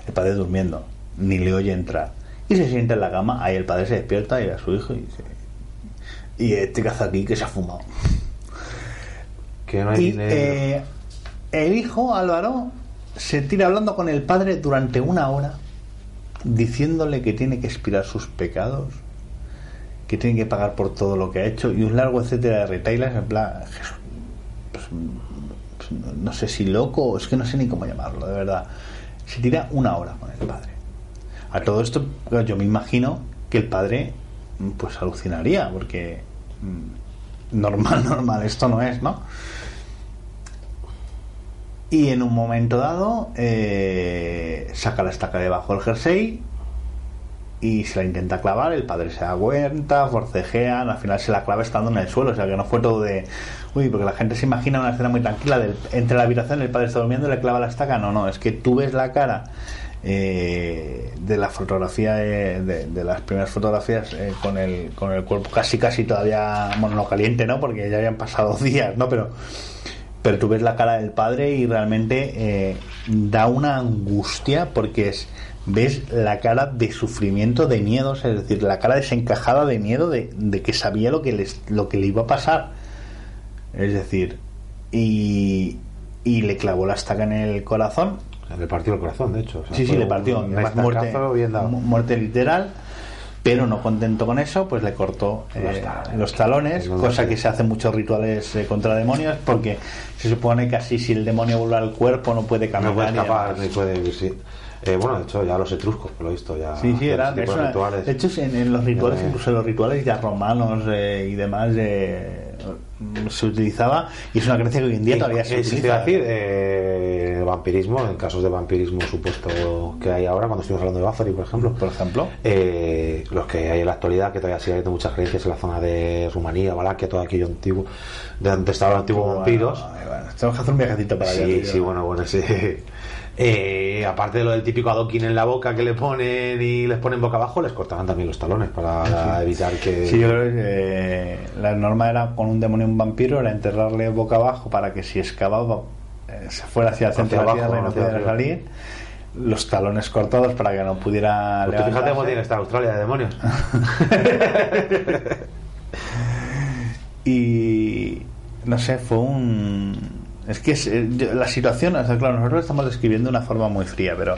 El padre durmiendo, ni le oye entrar. Y se sienta en la cama, ahí el padre se despierta y ve a su hijo y dice, y este caza aquí que se ha fumado. Que no hay Y dinero. eh, el hijo, Álvaro, se tira hablando con el padre durante una hora, diciéndole que tiene que expiar sus pecados, que tiene que pagar por todo lo que ha hecho, y un largo etcétera de retailers, en plan, Jesús, pues, pues, no sé si loco, es que no sé ni cómo llamarlo, de verdad. Se tira una hora con el padre. A todo esto, yo me imagino que el padre, pues alucinaría, porque mm, normal, normal, esto no es, ¿no? Y en un momento dado eh, saca la estaca debajo del jersey y se la intenta clavar, el padre se da cuenta, forcejean, al final se la clava estando en el suelo, o sea que no fue todo de... Uy, porque la gente se imagina una escena muy tranquila, del, entre la habitación el padre está durmiendo y le clava la estaca, no, no, es que tú ves la cara eh, de la fotografía, de, de- las primeras fotografías eh, con, el, con el cuerpo casi casi todavía, bueno, no caliente, ¿no? Porque ya habían pasado días, ¿no? Pero pero tú ves la cara del padre y realmente eh, da una angustia porque es ves la cara de sufrimiento de miedo es decir la cara desencajada de miedo de, de que sabía lo que les, lo que le iba a pasar es decir y, y le clavó la estaca en el corazón Le partió el corazón, de hecho. O sea, sí sí le partió un además, muerte, bien dado. mu- muerte literal pero no contento con eso, pues le cortó eh, Los talones. los cosa que se hace en muchos rituales eh, contra demonios, porque se supone que así si el demonio vuelve al cuerpo no puede caminar. No puede escapar, ni puede sí. Eh, bueno, de hecho, ya los etruscos, por lo visto, ya. Sí, sí, hacían era, ese tipo es de de hecho en, en los rituales, incluso en los rituales ya romanos y demás, eh, se utilizaba y es una creencia que hoy en día todavía se utiliza. decir, eh, vampirismo, en casos de vampirismo supuesto que hay ahora, cuando estuvimos hablando de Bathory, por ejemplo, Por ejemplo. eh, los que hay en la actualidad, que todavía sigue habiendo muchas creencias en la zona de Rumanía, Valaquia, todo aquello antiguo, de donde estaban los antiguos Bueno, vampiros. bueno, tenemos que hacer un viajecito para allá. Sí, sí, bueno, bueno, sí. Eh, aparte de lo del típico adoquín en la boca que le ponen y les ponen boca abajo, les cortaban también los talones para evitar que. Sí, yo creo que eh, la norma era con un demonio y un vampiro, era enterrarle boca abajo para que si excavaba eh, se fuera hacia el centro Hacia de la abajo, tierra y no pudiera salir. Los talones cortados para que no pudiera. Tú fíjate cómo tiene que estar Australia de demonios. y no sé, fue un es que es- eh, la situación, claro, nosotros estamos describiendo de una forma muy fría, pero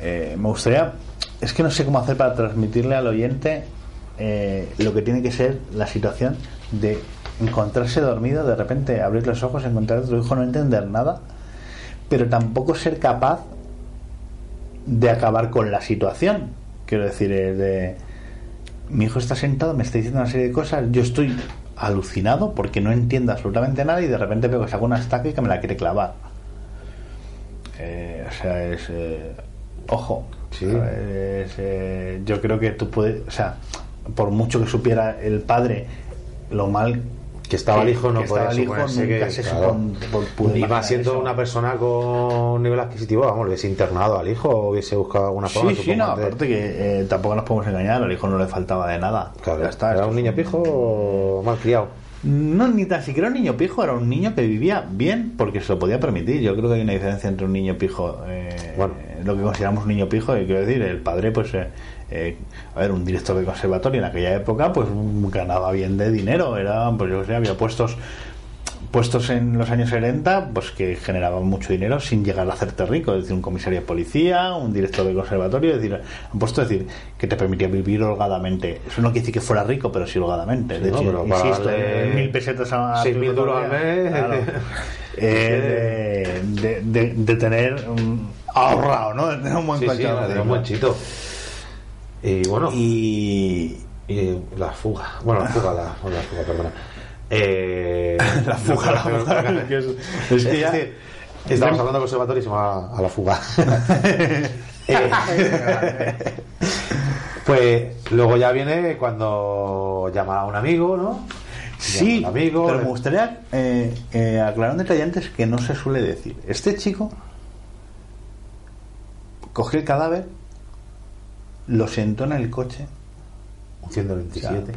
eh, me gustaría, es que no sé cómo hacer para transmitirle al oyente eh, lo que tiene que ser la situación de encontrarse dormido, de repente abrir los ojos, encontrar a tu hijo, no entender nada, pero tampoco ser capaz de acabar con la situación. Quiero decir, de mi hijo está sentado, me está diciendo una serie de cosas, yo estoy alucinado porque no entiendo absolutamente nada y de repente veo que saca una estaca y que me la quiere clavar. Eh, o sea, es... eh, ojo. Sí. Es, eh, yo creo que tú puedes... O sea, por mucho que supiera el padre lo mal Que estaba el hijo, no puede estaba el hijo, nunca que, se claro, y más siendo eso. una persona con nivel adquisitivo, vamos, hubiese internado al hijo o hubiese buscado alguna forma. Sí, sí, no, aparte que eh, tampoco nos podemos engañar, al hijo no le faltaba de nada. Claro, Ya está, era un niño pijo o mal criado. No, ni tan siquiera un niño pijo, era un niño que vivía bien porque se lo podía permitir. Yo creo que hay una diferencia entre un niño pijo, eh, Bueno. lo que consideramos un niño pijo, y quiero decir, el padre, pues, eh, eh, a ver, un director de conservatorio en aquella época, pues ganaba bien de dinero, era, pues yo sé, había puestos puestos en los años 70, pues que generaban mucho dinero sin llegar a hacerte rico. Es decir, un comisario de policía, un director de conservatorio, es decir, han puesto decir que te permitía vivir holgadamente. Eso no quiere decir que fuera rico, pero sí holgadamente. Sí, de no, hecho, pero para insisto, darle mil pesetas a 6.000 tu duros al economía, mes. claro. Eh, de, de- de- de tener ahorrado, ¿no? De tener un buen Sí, sí, un buen chito. Y bueno, y, Y la fuga. Bueno, la fuga, la, la fuga, perdona. Eh, la fuga, la fuga, que es, es que ya- Estamos hablando de conservatorio y se va a la fuga. Eh, pues luego ya viene cuando llama a un amigo, ¿no? Sí, amigo, pero eh, me gustaría eh, eh, aclarar un detalle antes que no se suele decir. Este chico cogió el cadáver, lo sentó en el coche, un 127.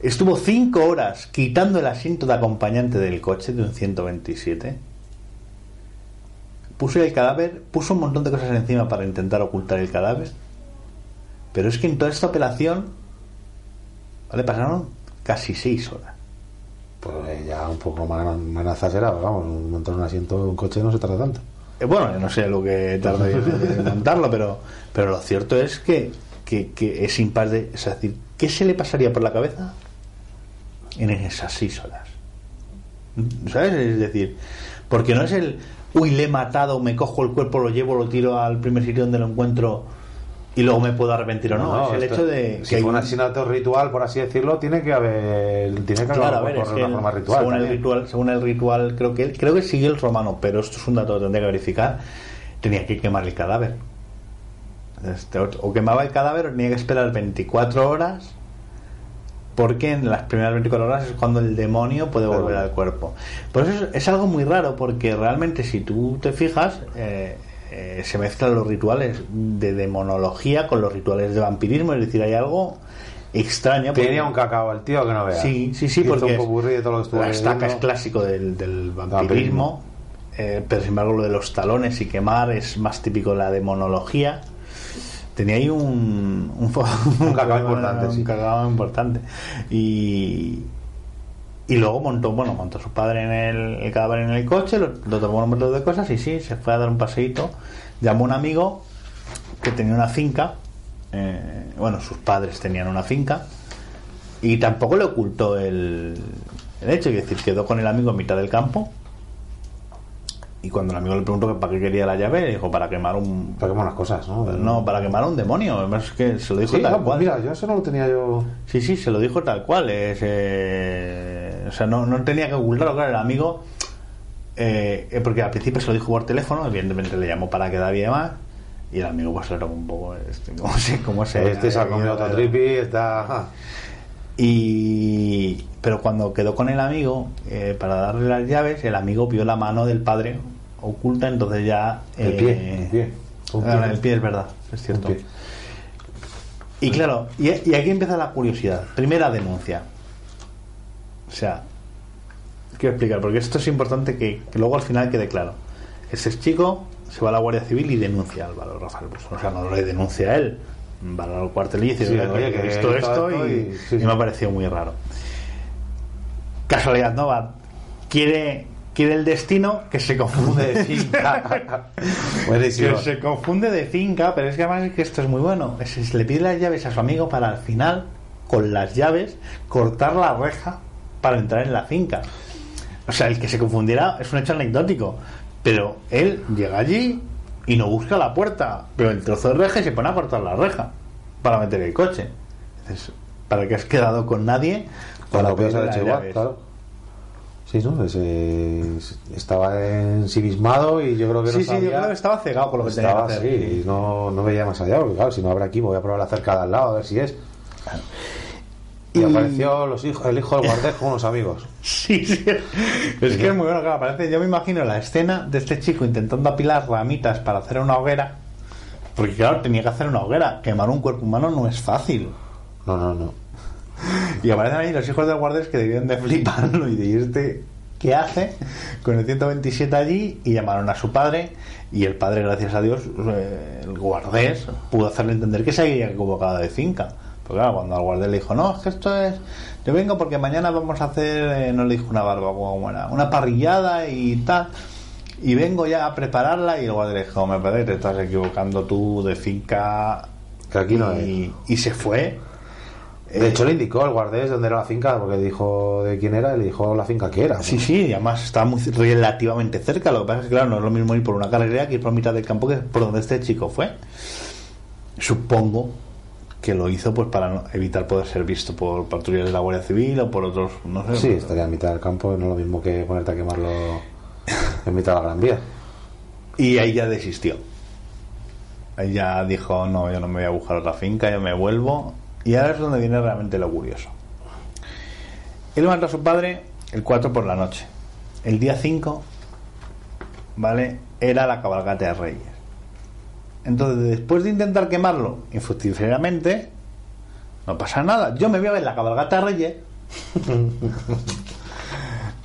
estuvo cinco horas quitando el asiento de acompañante del coche de un 127, puso el cadáver, puso un montón de cosas encima para intentar ocultar el cadáver, pero es que en toda esta operación, ¿vale? Pasaron casi seis horas. Pues ya un poco más manazas era, vamos, montar un asiento de un coche no se tarda tanto. Eh, Bueno, no sé lo que tarde en montarlo, pero, pero lo cierto es que, que, es impar de. Es decir, ¿qué se le pasaría por la cabeza en esas seis? ¿Sabes? Es decir, porque no es el. Uy, le he matado, me cojo el cuerpo, lo llevo, lo tiro al primer sitio donde lo encuentro y luego me puedo arrepentir o no. es el hecho de. Si hay un asesinato ritual, por así decirlo, tiene que haber. Tiene que haber Claro, por una el- forma ritual. según el ritual, según el ritual, creo que creo que sigue el romano, pero esto es un dato que tendría que verificar. Tenía que quemar el cadáver. Este, o- quemaba el cadáver o tenía que esperar 24 horas porque en las primeras 24 horas es cuando el demonio puede volver al cuerpo. Por eso es, es algo muy raro porque realmente si tú te fijas eh, eh, se mezclan los rituales de demonología con los rituales de vampirismo, es decir, hay algo extraño. porque- Tenía un cacao el tío que no vea. Sí, sí, sí, porque de todo lo que estuvo la estaca es clásico del, del vampirismo, Vampirismo. eh, pero sin embargo lo de los talones y quemar es más típico de la demonología. Tenía ahí un, un, fo- Un cacao importante, un sí. cacao importante. Y, y luego montó, bueno, montó su padre en el, cadáver en el coche, lo, lo tomó un montón de cosas y sí, se fue a dar un paseíto. Llamó a un amigo que tenía una finca, eh, bueno, sus padres tenían una finca, y tampoco le ocultó el, el hecho, es decir, quedó con el amigo en mitad del campo. Y cuando el amigo le preguntó que para qué quería la llave, le dijo para quemar un. Para quemar las cosas, ¿no? No, para quemar a un demonio. Es que se lo dijo Sí, tal no, pues cual. mira, yo eso no lo tenía yo. Sí, sí, se lo dijo tal cual. Es, eh, o sea, no, no tenía que ocultarlo, claro, el amigo. eh, eh, porque al principio se lo dijo por teléfono, evidentemente le llamó para quedar bien más. Y el amigo, pues, era un poco. Este, ¿Cómo se.? Cómo se Este se ha comido otro tripi, está. Y. Pero cuando quedó con el amigo eh, para darle las llaves, el amigo vio la mano del padre oculta, entonces ya. El eh, pie, el pie. Un ah, el pie es verdad, es cierto. Y claro, y, y aquí empieza la curiosidad. Primera denuncia. O sea, quiero explicar, porque esto es importante que, que luego al final quede claro. Ese chico se va a la Guardia Civil y denuncia al valor Rafael Busto. O sea, no le denuncia a él. Va al cuartel y dice, Sí, "Oye, oye, que he visto esto y, y- sí, y sí. me ha parecido muy raro. Casualidad, no va. Quiere, quiere el destino que se confunde de finca. Buenísimo. Que se confunde de finca, pero es que además es que esto es muy bueno. Es, es- le pide las llaves a su amigo para al final, con las llaves, cortar la reja para entrar en la finca. O sea, el que se confundiera es un hecho anecdótico. Pero él llega allí y no busca la puerta, pero el trozo de reja y se pone a cortar la reja para meter el coche. Dices, ¿para qué has quedado con nadie? Puedes haber las igual, llaves? claro. Sí, ¿no? Ese- estaba ensimismado y yo creo que no Sí, sí, yo sabía... creo que estaba cegado con lo que Estaba tenía que hacer. así, y no, no veía más allá, porque claro, si no habrá aquí, voy a probar la cerca de al lado, a ver si es. Y, Y- apareció los hijos, el hijo del guardés con unos amigos. Sí, sí. Es que es muy bueno, claro. Parece, yo me imagino la escena de este chico intentando apilar ramitas para hacer una hoguera. Porque, claro, tenía que hacer una hoguera. Quemar un cuerpo humano no es fácil. No, no, no. Y aparecen ahí los hijos del guardias que debían de fliparlo y de este ¿qué hace? Con el 127 allí y llamaron a su padre y el padre, gracias a Dios, eh, el guardés, pudo hacerle entender que se había equivocado de finca. Pues claro, cuando al guardia le dijo, no, es que esto es. Yo vengo porque mañana vamos a hacer, eh, no le dijo una barbacoa, como era, una parrillada y tal. Y vengo ya a prepararla y el guardia le dijo, me parece que te estás equivocando tú de finca. Que aquí no y, y se fue. De hecho, le indicó el guardés dónde era la finca, porque dijo de quién era y le dijo la finca que era. Sí, sí, y además estaba muy relativamente cerca. Lo que pasa es que, claro, no es lo mismo ir por una carretera que ir por mitad del campo que por donde este chico fue. Supongo que lo hizo pues para evitar poder ser visto por patrullas de la Guardia Civil o por otros, no sé. Sí, estaría en mitad del campo, no es lo mismo que ponerte a quemarlo en mitad de la Gran Vía. Y ahí ya desistió. Ahí ya dijo, no, yo no me voy a buscar otra finca, yo me vuelvo. Y ahora es donde viene realmente lo curioso. Él mató a su padre el 4 por la noche. El día 5, ¿vale? Era la cabalgata de Reyes. Entonces, después de intentar quemarlo infructíferamente, no pasa nada. Yo me voy a ver la cabalgata de Reyes.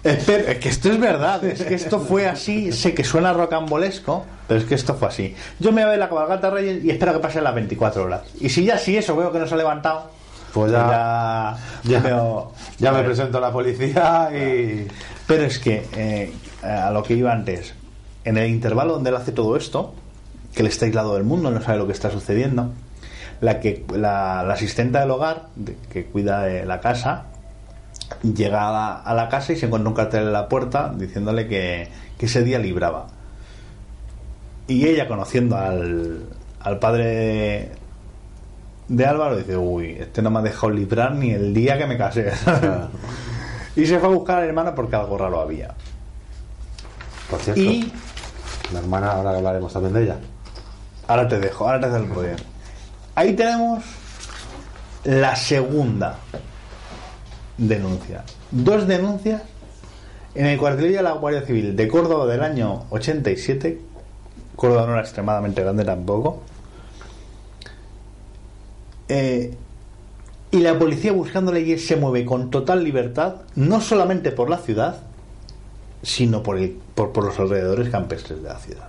Espera, es que esto es verdad, es que esto fue así, sé que suena rocambolesco, pero es que esto fue así. Yo me voy a ver la cabalgata Reyes y espero que pasen las 24 horas. Y si ya si eso veo que no se ha levantado, Pues ya- ya, ya- veo- Ya me presento a la policía y. Pero es que, eh, a lo que iba antes, en el intervalo donde él hace todo esto, que él está aislado del mundo, no sabe lo que está sucediendo, la, que, la, la asistenta del hogar, que cuida de la casa, llega a la, a la casa y se encuentra un cartel en la puerta diciéndole que, que ese día libraba. Y ella, conociendo al, al padre de, de Álvaro, dice, uy, este no me ha dejado librar ni el día que me casé. y se fue a buscar al hermano porque algo raro había. Por cierto, Y la hermana, ahora hablaremos también de ella. ahora te dejo, ahora te dejo el poder. Ahí tenemos la segunda denuncia. Dos denuncias en el cuartelillo de la Guardia Civil de Córdoba del año 87. Córdoba no era extremadamente grande tampoco. Eh, y la policía buscándole y se mueve con total libertad, no solamente por la ciudad, sino por, el- por, por los alrededores campestres de la ciudad.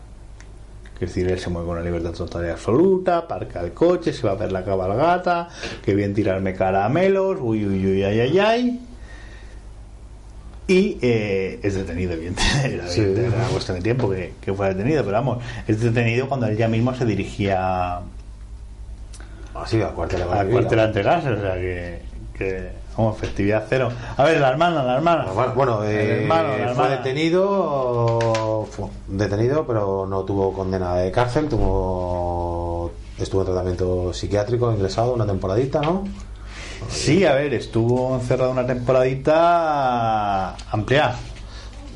Es decir, él se mueve con una libertad total y absoluta, parca el coche, se va a ver la cabalgata, que bien tirarme caramelos, uy, uy, uy, ay, ay, ay. Y eh, es detenido, evidentemente. Era, Sí. era una cuestión de tiempo que, que fue detenido, pero vamos, es detenido cuando él ya mismo se dirigía Ah, sí, al cuartel cuartel Civil. a entregarse, o sea que, que vamos, efectividad cero. A ver, la hermana, la hermana. Bueno, eh, hermano, la fue detenido, fue detenido, pero no tuvo condena de cárcel, tuvo estuvo en tratamiento psiquiátrico, ingresado una temporadita, ¿no? Sí, a ver, estuvo encerrado una temporadita amplia.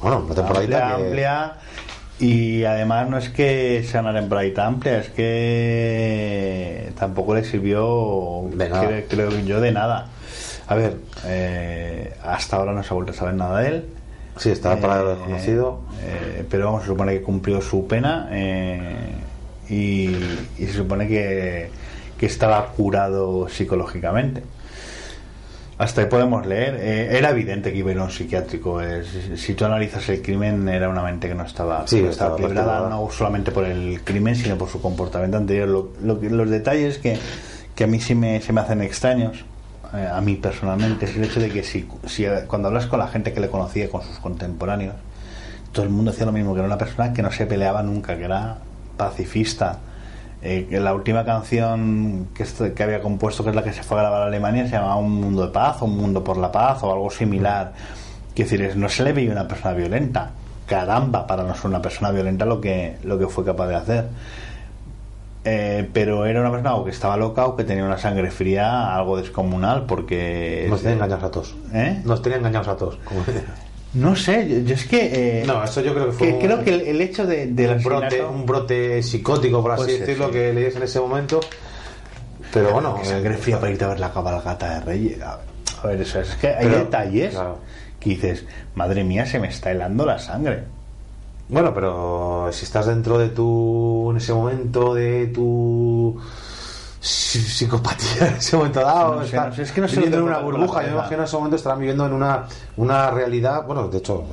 Bueno, una temporadita amplia, que amplia, y además no es que sea una temporadita amplia, es que tampoco le sirvió, De nada. cre- creo yo, de nada. A ver, eh, hasta ahora no se ha vuelto a saber nada de él. sí está parado Eh, desconocido. eh, pero vamos, se supone que cumplió su pena eh, y, y se supone que, que estaba curado psicológicamente. Hasta ahí podemos leer. eh, era evidente que iba a ir a un psiquiátrico. eh, si, si tú analizas el crimen, era una mente que no estaba, Sí, que no estaba no solamente por el crimen, sino por su comportamiento anterior. Lo- lo los detalles que, que a mí sí me, se me hacen extraños, eh, a mí personalmente, es el hecho de que si, si eh, cuando hablas con la gente que le conocía, con sus contemporáneos, todo el mundo decía lo mismo, que era una persona que no se peleaba nunca, que era pacifista. Eh, que la última canción que, que había compuesto, que es la que se fue a grabar a Alemania, se llamaba Un mundo de paz, o Un mundo por la paz, o algo similar. Quiero decir, no se le veía una persona violenta. Caramba, para no ser una persona violenta lo que, lo que fue capaz de hacer. Eh, pero era una persona o que estaba loca o que tenía una sangre fría, algo descomunal, porque... Nos tenía engañados a todos. ¿Eh? Nos tenía engañados a todos. como. No sé, yo, yo es que... eh, No, eso yo creo que fue que un- creo que el, el hecho de, del un brote, un brote psicótico, por así Puede ser, decirlo, sí. que leías en ese momento. Pero bueno, que eh, sangre fría para irte a ver la cabalgata de Reyes. A ver, a ver, eso es que hay Pero, detalles claro. que dices, madre mía, se me está helando la sangre. Bueno, pero si estás dentro de tu. en ese momento de tu psi- psicopatía en ese momento dado. No sé, están no sé, es que no sé viviendo en una burbuja. Yo me imagino en ese momento estarán viviendo en una, una realidad, bueno, de hecho,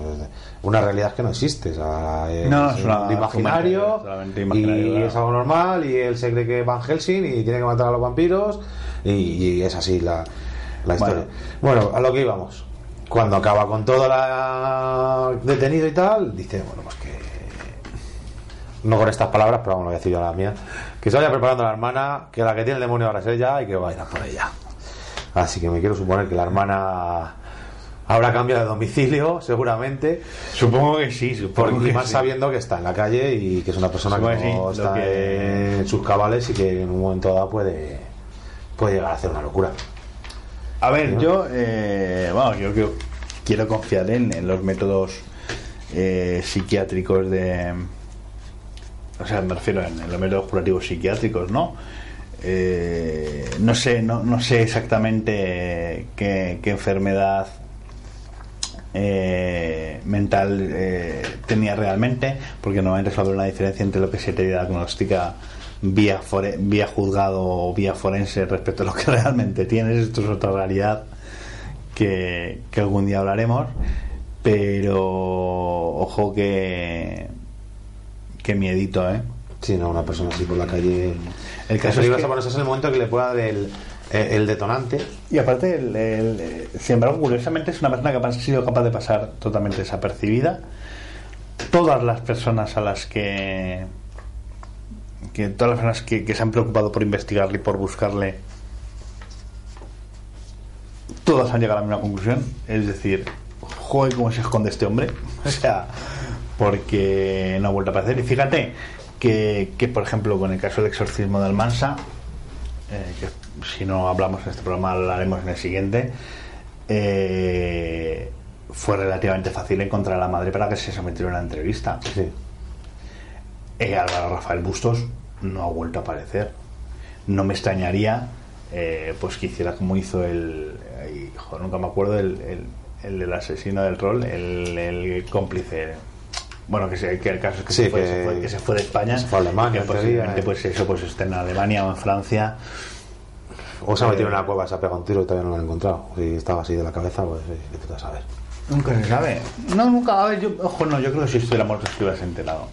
una realidad que no existe. o sea, No, es una- un imaginario, solamente imaginario, y claro. es algo normal y él se cree que Van Helsing y tiene que matar a los vampiros y, y es así la, la historia. Bueno. a lo que íbamos. Cuando acaba con todo la detenido y tal, dice, bueno, pues que no con estas palabras, pero vamos, lo voy a decir yo la mía, que se vaya preparando la hermana, que la que tiene el demonio ahora es ella y que vaya por ella. Así que me quiero suponer que la hermana habrá cambiado de domicilio, seguramente, Supongo que sí, supongo porque que más sí. sabiendo que está en la calle y que es una persona que Supongo que no sí, está que- en sus cabales y que en un momento dado puede, puede llegar a hacer una locura. A ver, yo, eh, bueno, yo quiero confiar en, en los métodos eh, psiquiátricos de. O sea, me refiero en, en los métodos curativos psiquiátricos, ¿no? Eh, no sé, no, no sé exactamente qué, qué enfermedad eh, mental eh, tenía realmente, porque normalmente suele haber una diferencia entre lo que se te diagnostica vía, fore- vía juzgado o vía forense respecto a lo que realmente tienes. Esto es otra realidad que, que algún día hablaremos, pero ojo que, que miedito, ¿eh? Si no, una persona así por la calle. El caso es que- a ponerse en el momento que le pueda dar el, el, detonante. Y aparte, el- el- eh, sin embargo, curiosamente es una persona que ha sido capaz de pasar totalmente desapercibida. Todas las personas a las que. Que todas las personas que, se han preocupado por investigarle y por buscarle. Todas han llegado a la misma conclusión. Es decir, joder, cómo se esconde este hombre. O sea, porque no ha vuelto a aparecer. Y fíjate que, que, por ejemplo, con el caso del exorcismo de Almansa, eh, que si no hablamos en este programa lo haremos en el siguiente eh, fue relativamente fácil encontrar a la madre para que se sometiera a una entrevista. Eh, Rafael Bustos no ha vuelto a aparecer no me extrañaría eh, pues que hiciera como hizo el joder, nunca me acuerdo el, el, el del asesino del rol el, el cómplice bueno que, se, que el caso es que, Sí, se fue, que- se fue- que se fue de España se fue a Alemania, posiblemente eh. pues eso pues esté en Alemania o en Francia O se ha metido Eh, en una cueva, se ha pegado un tiro y todavía no lo han encontrado. Si estaba así de la cabeza, pues sí, ¿qué te vas a ver? Nunca se sabe. No, nunca. A ver, yo, ojo, no, yo creo que si estuviera muerto te hubieras enterado.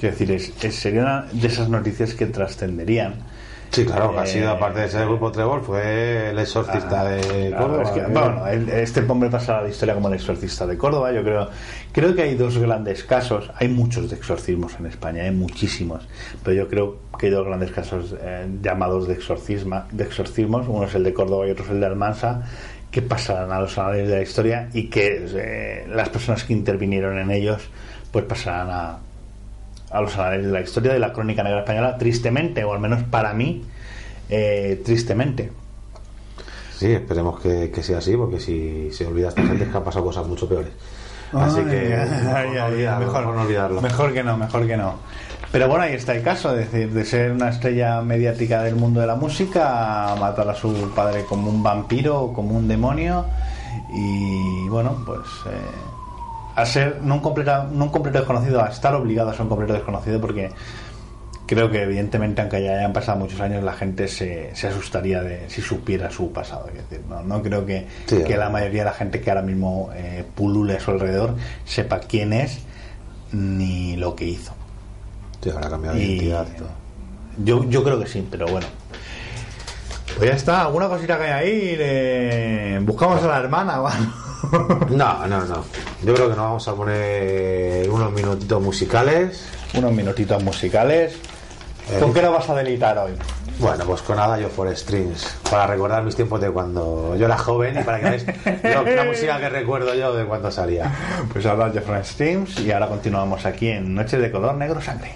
Quiero decir, es, es- sería una de esas noticias que trascenderían. Sí, claro, que ha Eh, sido, aparte de ser el grupo Trevor, fue el exorcista Ah, de claro, Córdoba. es que, ¿eh? bueno, este hombre pasa a la historia como el exorcista de Córdoba. Yo creo, creo que hay dos grandes casos. Hay muchos de exorcismos en España, hay muchísimos. Pero yo creo que hay dos grandes casos eh, llamados de, exorcisma, de exorcismos. Uno es el de Córdoba y otro es el de Almansa, que pasarán a los anales de la historia y que eh, las personas que intervinieron en ellos pues pasarán a, a los anales de la historia de la crónica negra española, tristemente, o al menos para mí, eh, tristemente. Sí, esperemos que, que sea así, porque si se olvida esta gente es que han pasado cosas mucho peores. Así que Ay, mejor, ay, no olvidarlo, mejor, mejor no olvidarlo. mejor que no, mejor que no. Pero bueno, ahí está el caso, es decir, de ser una estrella mediática del mundo de la música, a matar a su padre como un vampiro o como un demonio y bueno, pues eh, a ser no un, completa, no un completo desconocido, a estar obligado a ser un completo desconocido porque creo que evidentemente aunque ya hayan pasado muchos años la gente se, se asustaría de si supiera su pasado es decir no, no creo que, Sí, que la eh. mayoría de la gente que ahora mismo eh, pulule a su alrededor sepa quién es ni lo que hizo Sí, habrá cambiado de identidad yo, yo creo que sí pero bueno pues ya está alguna cosita que hay ahí de- buscamos a la hermana algo. No, no, no. Yo creo que nos vamos a poner unos minutitos musicales. unos minutitos musicales Eh, ¿con qué nos vas a delitar hoy? Bueno, pues con nada yo for Strings, para recordar mis tiempos de cuando yo era joven y para que veáis la música que recuerdo yo de cuando salía. Pues ahora Jeffrey Streams y ahora continuamos aquí en Noches de color negro sangre.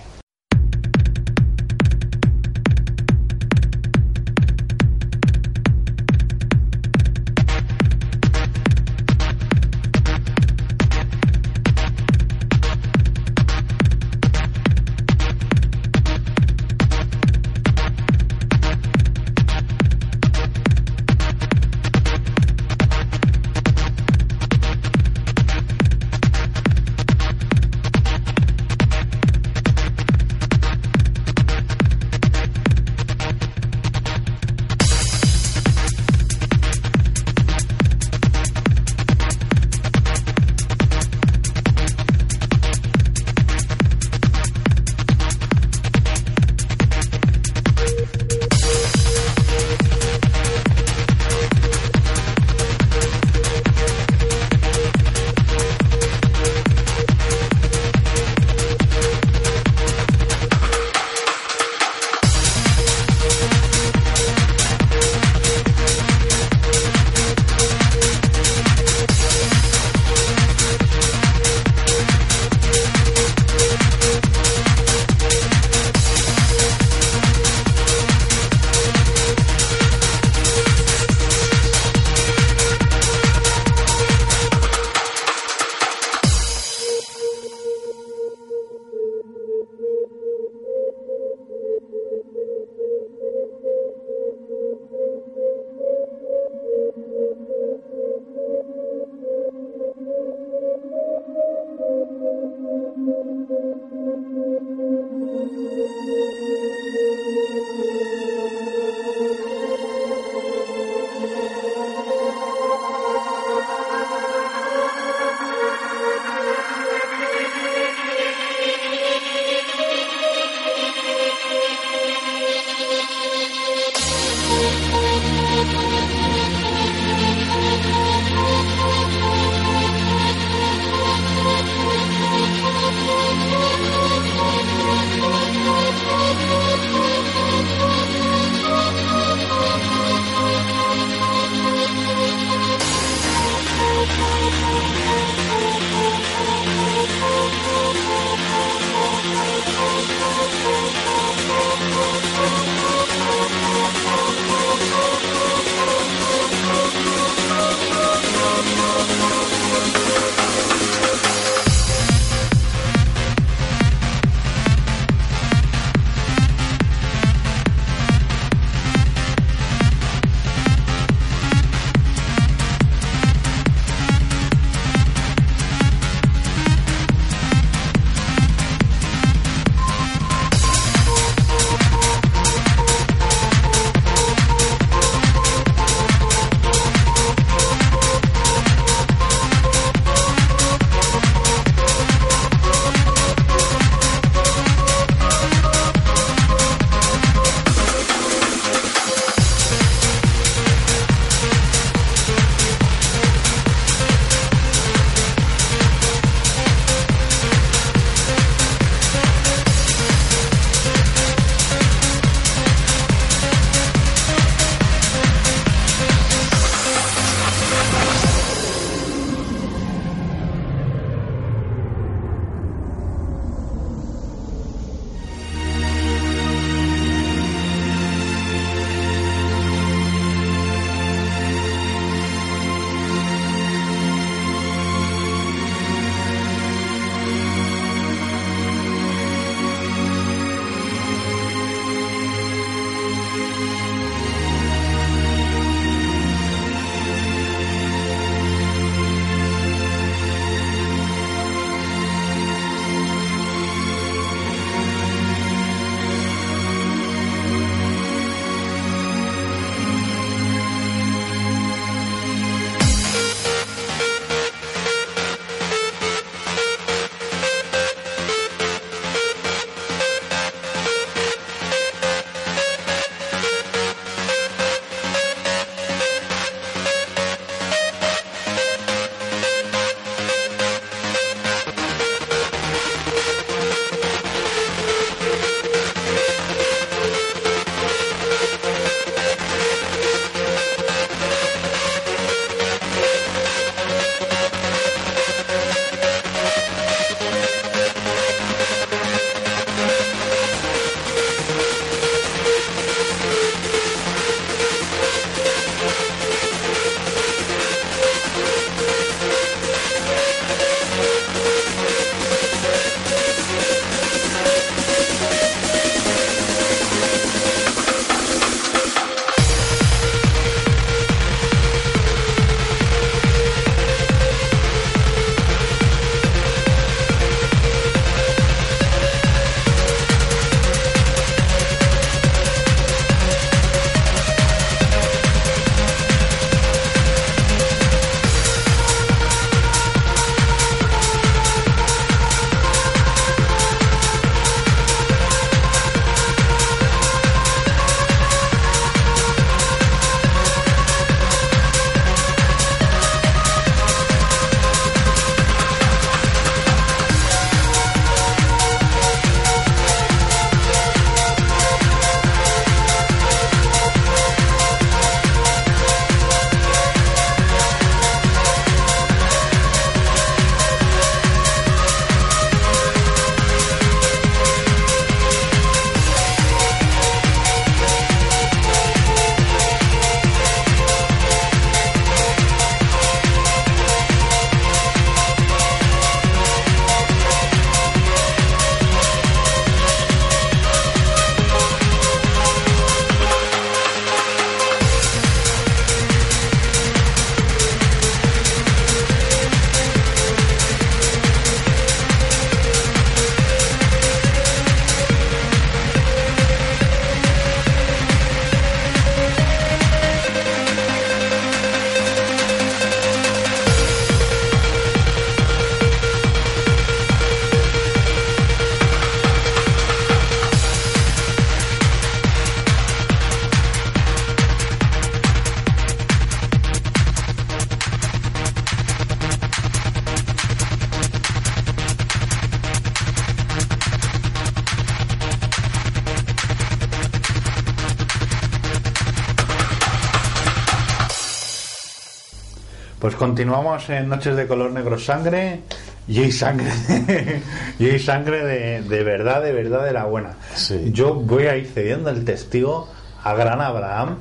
Continuamos en Noches de Color Negro Sangre y hay sangre, y hay sangre de, de verdad, de verdad, de la buena. Sí. Yo voy a ir cediendo el testigo a Gran Abraham,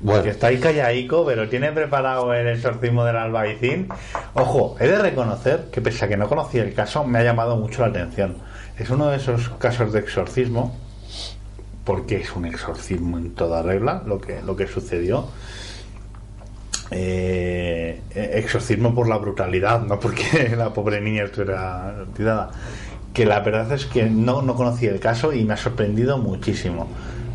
Bueno, que está ahí callaico, pero tiene preparado el exorcismo del albaicín. Ojo, he de reconocer que pese a que no conocía el caso, me ha llamado mucho la atención. Es uno de esos casos de exorcismo, porque es un exorcismo en toda regla lo que, lo que sucedió. Eh, exorcismo por la brutalidad, no porque la pobre niña estuviera tirada. Que la verdad es que no, no conocía el caso y me ha sorprendido muchísimo.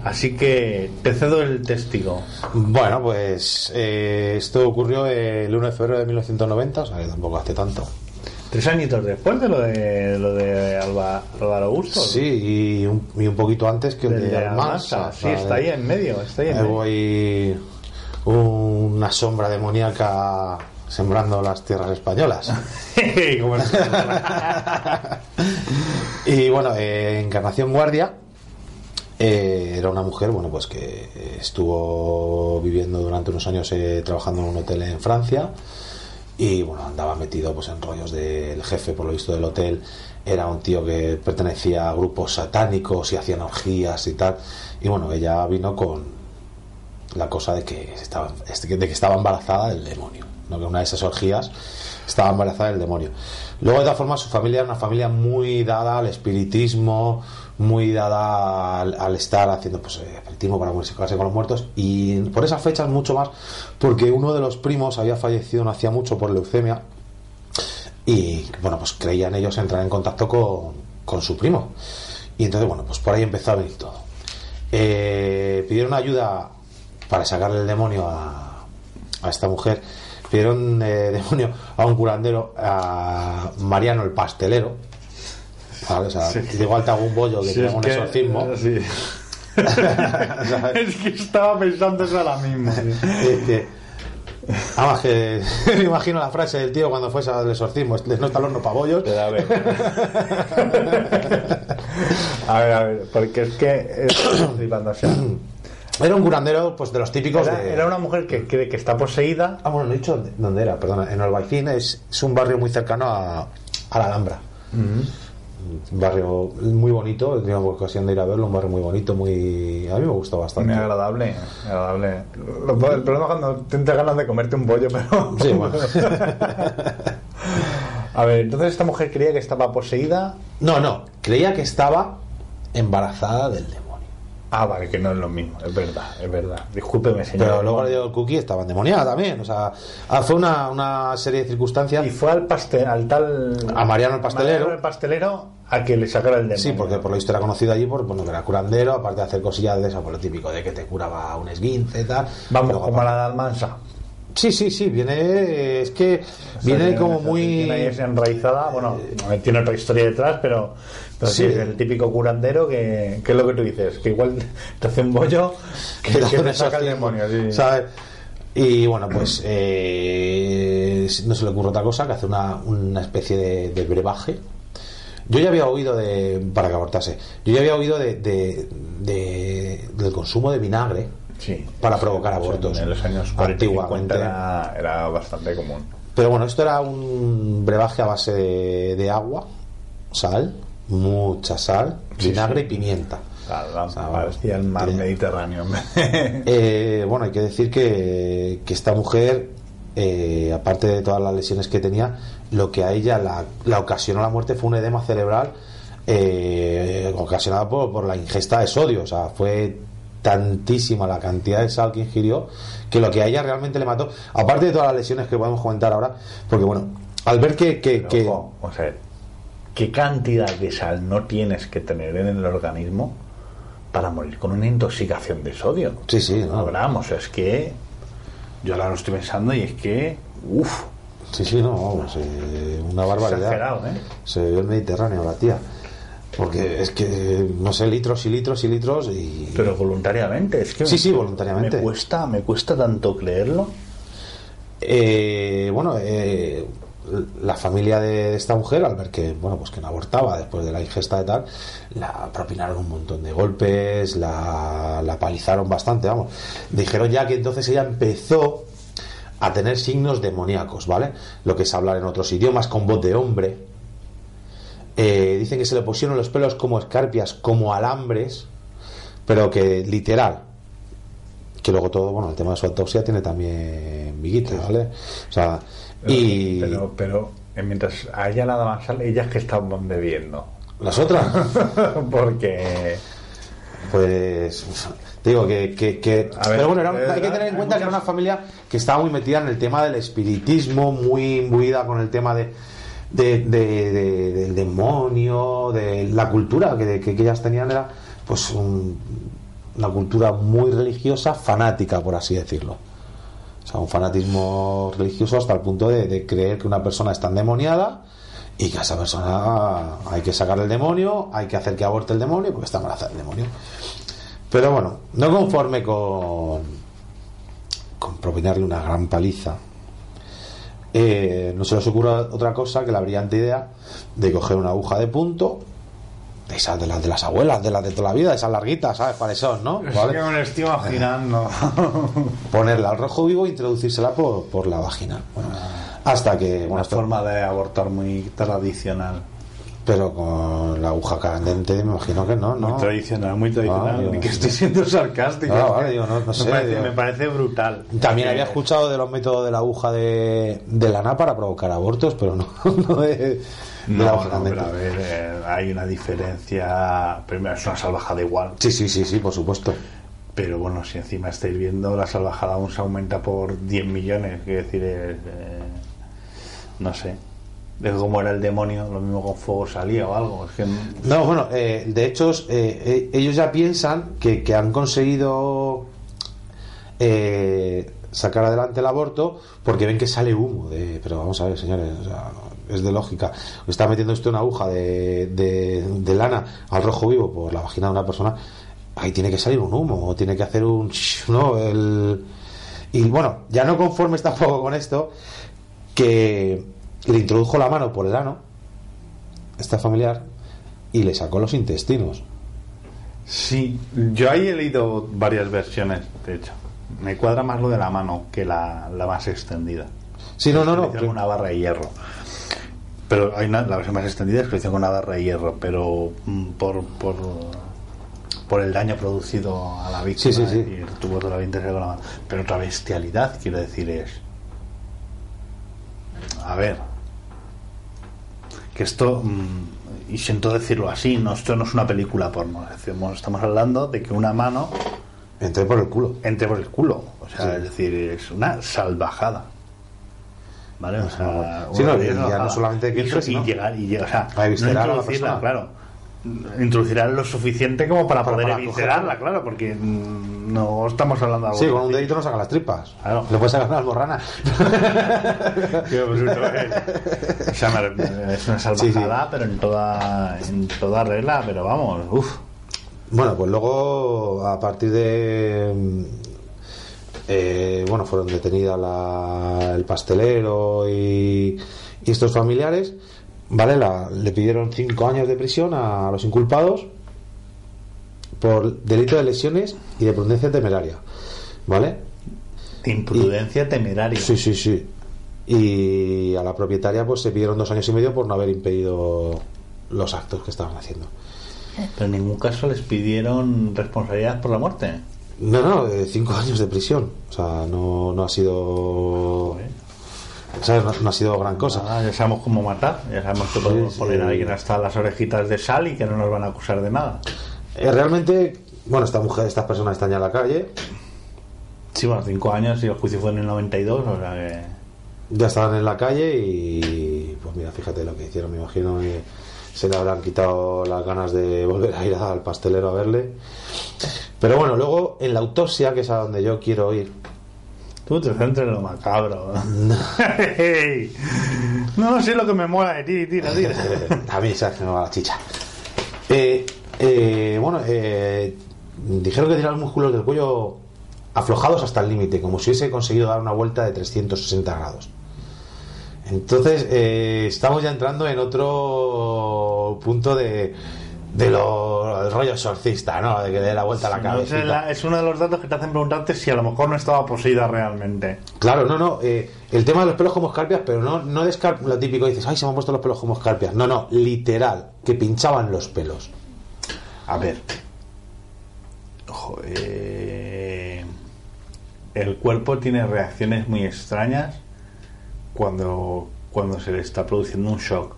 Así que te cedo el testigo. bueno, pues eh, esto ocurrió el 1 de febrero de 1990, o sea que tampoco hace tanto. Tres añitos después de lo de lo de Alba, Álvaro Augusto. Sí, y un, y un poquito antes que Almansa. Almansa. o Sí, está ahí en medio. Está ahí en medio. hay una sombra demoníaca sembrando las tierras españolas. Y bueno, eh, Encarnación Guardia eh, era una mujer, bueno, pues que estuvo viviendo durante unos años eh, trabajando en un hotel en Francia y bueno, andaba metido pues en rollos del jefe, por lo visto del hotel, era un tío que pertenecía a grupos satánicos y hacían orgías y tal. Y bueno, ella vino con la cosa de que estaba, de que estaba embarazada del demonio, ¿no? que una de esas orgías estaba embarazada del demonio. Luego, de todas formas, su familia era una familia muy dada al espiritismo, muy dada al, estar haciendo pues, eh, espiritismo para comunicarse con los muertos, y por esas fechas mucho más, porque uno de los primos había fallecido no hacía mucho por leucemia, y bueno, pues creían ellos entrar en contacto con, con su primo. Y entonces, bueno, pues por ahí empezó a venir todo. Eh, pidieron ayuda para sacarle el demonio a, a esta mujer. Pidieron eh, demonio a un curandero, a Mariano el pastelero. ¿Vale? O sea, igual te hago un bollo que Sí, un que- exorcismo. sí. ¿Sabes? es que estaba pensando eso ahora mismo. Además que me imagino la frase del tío cuando fuese al exorcismo, no está el horno para bollos. Pero a ver. a ver, a ver, porque es que estoy flipando, o sea, Era un curandero pues de los típicos era, de... era una mujer que cree que está poseída. Ah, bueno, no he dicho dónde- era, perdona. En Albaicín es, es un barrio muy cercano a, a la Alhambra. Un barrio muy bonito, he tenido ocasión de ir a verlo, un barrio muy bonito, muy... A mí me gustó bastante. Muy agradable, agradable. El problema es cuando tienes ganas de comerte un bollo, pero. Sí, bueno. A ver, entonces esta mujer creía que estaba poseída. No, no, creía que estaba embarazada del demonio. Ah, vale, que no es lo mismo, es verdad, es verdad. Discúlpeme, señor. Pero luego le dio el cookie, estaba endemoniada también. O sea, ah, fue una, una serie de circunstancias. Y fue al pastel, al tal. A Mariano el pastelero. Mariano el pastelero a que le sacara el demonio. Sí, porque por lo visto era conocido allí por bueno, que era curandero, aparte de hacer cosillas de eso, por lo típico de que te curaba un esguince y tal. Vamos, Luego, como aparte- la de Almansa. Sí, sí, sí, viene. Es que viene como muy. Tiene ahí enraizada, bueno, tiene otra historia detrás, pero, pero sí. Es el típico curandero que, que es lo que tú dices, que igual te hace un bollo que, que te saca el demonio. Sí. ¿sabes? Y bueno, pues eh, no se le ocurre otra cosa que hacer una, una especie de, de brebaje. Yo ya había oído de. para que abortase. Yo ya había oído de, de- de- del consumo de vinagre Sí. para provocar abortos. En los años 40 y 50 antiguamente. era, era bastante común. Pero bueno, esto era un brebaje a base de, de agua, sal, mucha sal, vinagre y pimienta. La- la- O sea, parecía el mar Mediterráneo. Eh, bueno, hay que decir que, que esta mujer, eh, aparte de todas las lesiones que tenía, lo que a ella la, la ocasionó la muerte fue un edema cerebral eh, ocasionado por, por la ingesta de sodio. O sea, fue tantísima la cantidad de sal que ingirió que lo que a ella realmente le mató, aparte de todas las lesiones que podemos comentar ahora, porque bueno, al ver que... que, Pero, que- ojo, o sea, ¿qué cantidad de sal no tienes que tener en el organismo para morir con una intoxicación de sodio? Sí, sí, no. Sea, es que yo ahora lo estoy pensando y es que, uff, Sí, sí, no, vamos, eh, una barbaridad. ¿eh? Se bebió el Mediterráneo, la tía. Porque es que, no sé, litros y litros y litros y... Pero voluntariamente, es que Sí, me- sí, voluntariamente. Me cuesta, me cuesta tanto creerlo. Eh, bueno, eh, la familia de esta mujer, al ver que, bueno, pues que no abortaba después de la ingesta de tal, la propinaron un montón de golpes, la, la palizaron bastante, vamos. Dijeron ya que entonces ella empezó a tener signos demoníacos, ¿vale? Lo que es hablar en otros idiomas con voz de hombre. Eh, dicen que se le pusieron los pelos como escarpias, como alambres, pero que literal. Que luego todo, bueno, el tema de su autopsia tiene también miguitas, ¿vale? O sea, y. Pero, pero eh, mientras a ella nada más sale, ellas que estaban bebiendo. ¿Las otras? Porque. Pues digo que, que, que- A ver, pero bueno era- hay que tener en cuenta que era una familia que estaba muy metida en el tema del espiritismo muy imbuida con el tema de, de- de- de- del demonio de la cultura que, que, que ellas tenían era pues un- una cultura muy religiosa fanática por así decirlo o sea un fanatismo religioso hasta el punto de, creer que una persona está endemoniada y que a esa persona hay que sacar el demonio, hay que hacer que aborte el demonio porque está embarazada el demonio. Pero bueno, no conforme con, con propinarle una gran paliza, eh, no se les ocurre otra cosa que la brillante idea de coger una aguja de punto, esas de las de las abuelas, de las de toda la vida, esas larguitas, ¿sabes cuáles son, no? Es ¿Vale? que me lo estoy imaginando. Ponerla al rojo vivo e introducírsela por, por la vagina. Bueno, hasta que, bueno, Una forma de abortar muy tradicional. pero con la aguja candente me imagino que no, ¿no? Muy tradicional, muy tradicional. Ah, digo, Ni que estoy siendo sarcástico. Ah, vale, digo, no- no sé, me, parece, digo. me parece brutal. También Eh, había escuchado de los métodos de la aguja de, de lana para provocar abortos, pero no, no de No, la no, pero a ver, eh, hay una diferencia. Primero, es una salvajada igual. Sí, sí, sí, sí, por supuesto. Pero bueno, si encima estáis viendo, la salvajada aún se aumenta por 10 millones. Quiero decir, es, eh, no sé. De cómo era el demonio, lo mismo con fuego salía o algo. Es que No, bueno, eh, de hecho, eh, ellos ya piensan que, que han conseguido eh, sacar adelante el aborto porque ven que sale humo. De, pero vamos a ver, señores, o sea, es de lógica. Está metiendo usted una aguja de, de, de lana al rojo vivo por la vagina de una persona, ahí tiene que salir un humo, o tiene que hacer un. ¿no? El, y bueno, ya no conformes tampoco con esto, que le introdujo la mano por el ano, esta familiar, y le sacó los intestinos. Sí, yo ahí he leído varias versiones, de hecho. Me cuadra más lo de la mano que la, la más extendida. Sí, no, no, no. una barra de hierro. Pero hay una, la versión más extendida es que lo hizo con una barra de hierro, pero mm, por, por, por el daño producido a la víctima Sí, sí, sí. y tuvo toda la vida con la mano. Pero otra bestialidad, quiero decir, es. A ver. Que esto, mm, y siento decirlo así, no, esto no es una película porno. Estamos hablando de que una mano Entré por el culo. entre por el culo. O sea, es decir, es una salvajada. ¿Vale? O sea, Sí, no, y ya no solamente que y, eso, y sino- llegar, y llegar, o sea, introducirla, claro. Introducirá lo suficiente como para, Para- poder para eviscerarla, claro, porque mm, no estamos hablando de algo Sí, con un dedito no saca las tripas. Claro. Le puedes sacar una alborrana. Tío, pues, esto es- o sea, me- es una salvajada, pero en toda, en toda regla, pero vamos, uff. Bueno, pues luego, a partir de. Eh, bueno, fueron detenidas la- el pastelero y, y estos familiares. ¿Vale? La- le pidieron cinco años de prisión a los inculpados por delito de lesiones y de prudencia temeraria. ¿Vale? Imprudencia temeraria. Sí, sí, sí. Y a la propietaria, pues se pidieron dos años y medio por no haber impedido los actos que estaban haciendo. Pero en ningún caso les pidieron responsabilidad por la muerte. No, no, eh, cinco años de prisión. O sea, no, no ha sido. ¿sabes? No, no ha sido gran cosa. Ah, ya sabemos cómo matar, ya sabemos que podemos sí. poner a alguien hasta las orejitas de sal y que no nos van a acusar de nada. Eh, realmente, bueno, esta mujer, estas personas están ya en la calle. Sí, bueno, cinco años y el juicio fue en el 92, o sea que... Ya estaban en la calle y. Pues mira, fíjate lo que hicieron. Me imagino que se le habrán quitado las ganas de volver a ir al pastelero a verle. Pero bueno, luego en la autopsia, que es a donde yo quiero ir. Tú te centras en lo macabro. no sé lo que me mola de ti, tira, tira. a mí sabes que me va la chicha. Eh, eh, bueno, eh, dijeron que tenía los músculos del cuello aflojados hasta el límite, como si hubiese conseguido dar una vuelta de 360 grados. Entonces, eh, estamos ya entrando en otro punto de, de lo del rollo exorcista, ¿no? De que dé la vuelta a la No, cabeza. es, la- es uno de los datos que te hacen preguntarte si a lo mejor no estaba poseída realmente. Claro, no, no. eh, el tema de los pelos como escarpias, pero no, no de escar- lo típico dices, ay, se me han puesto los pelos como escarpias. No, no, literal, que pinchaban los pelos. A ver. Ojo, eh, el cuerpo tiene reacciones muy extrañas cuando, cuando se le está produciendo un shock.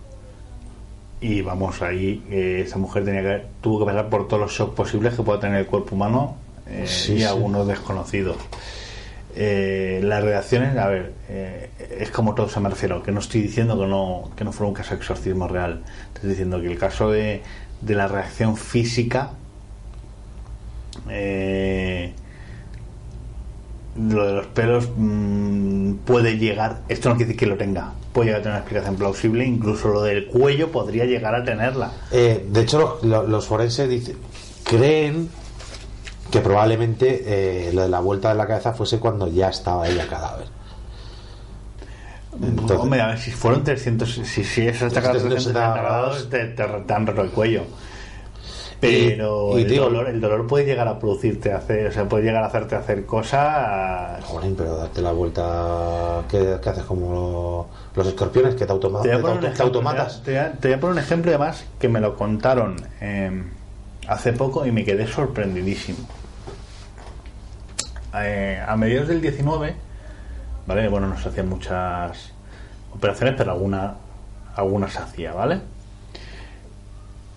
Y vamos, ahí eh, esa mujer tenía que, tuvo que pasar por todos los shocks posibles que pueda tener el cuerpo humano eh, Sí, y sí. algunos desconocidos. Eh, las reacciones, a ver, eh, es como todo se me refiero, que no estoy diciendo que no, que no fuera un caso de exorcismo real. Estoy diciendo que el caso de, de la reacción física, eh, lo de los pelos mm, puede llegar, esto no quiere decir que lo tenga, puede llegar a tener una explicación plausible, incluso lo del cuello podría llegar a tenerla. Eh, de hecho, los, forenses dicen, creen que probablemente eh, lo de la vuelta de la cabeza fuese cuando ya estaba ella cadáver. Entonces- Hombre, a ver, si fueron 300, si, si es hasta 360 grados, te, te, te han roto el cuello. Pero Y- y el, digo- dolor, el dolor puede llegar a producirte, hacer, o sea, puede llegar a hacerte hacer cosas. Jolín, pero darte la vuelta que, haces como los escorpiones que te, automa- Te te automatas. te voy a- te voy a poner un ejemplo además que me lo contaron eh, hace poco y me quedé sorprendidísimo. Eh, a mediados del 19, ¿vale? Bueno, no se hacían muchas operaciones, pero alguna, algunas se hacía, ¿vale?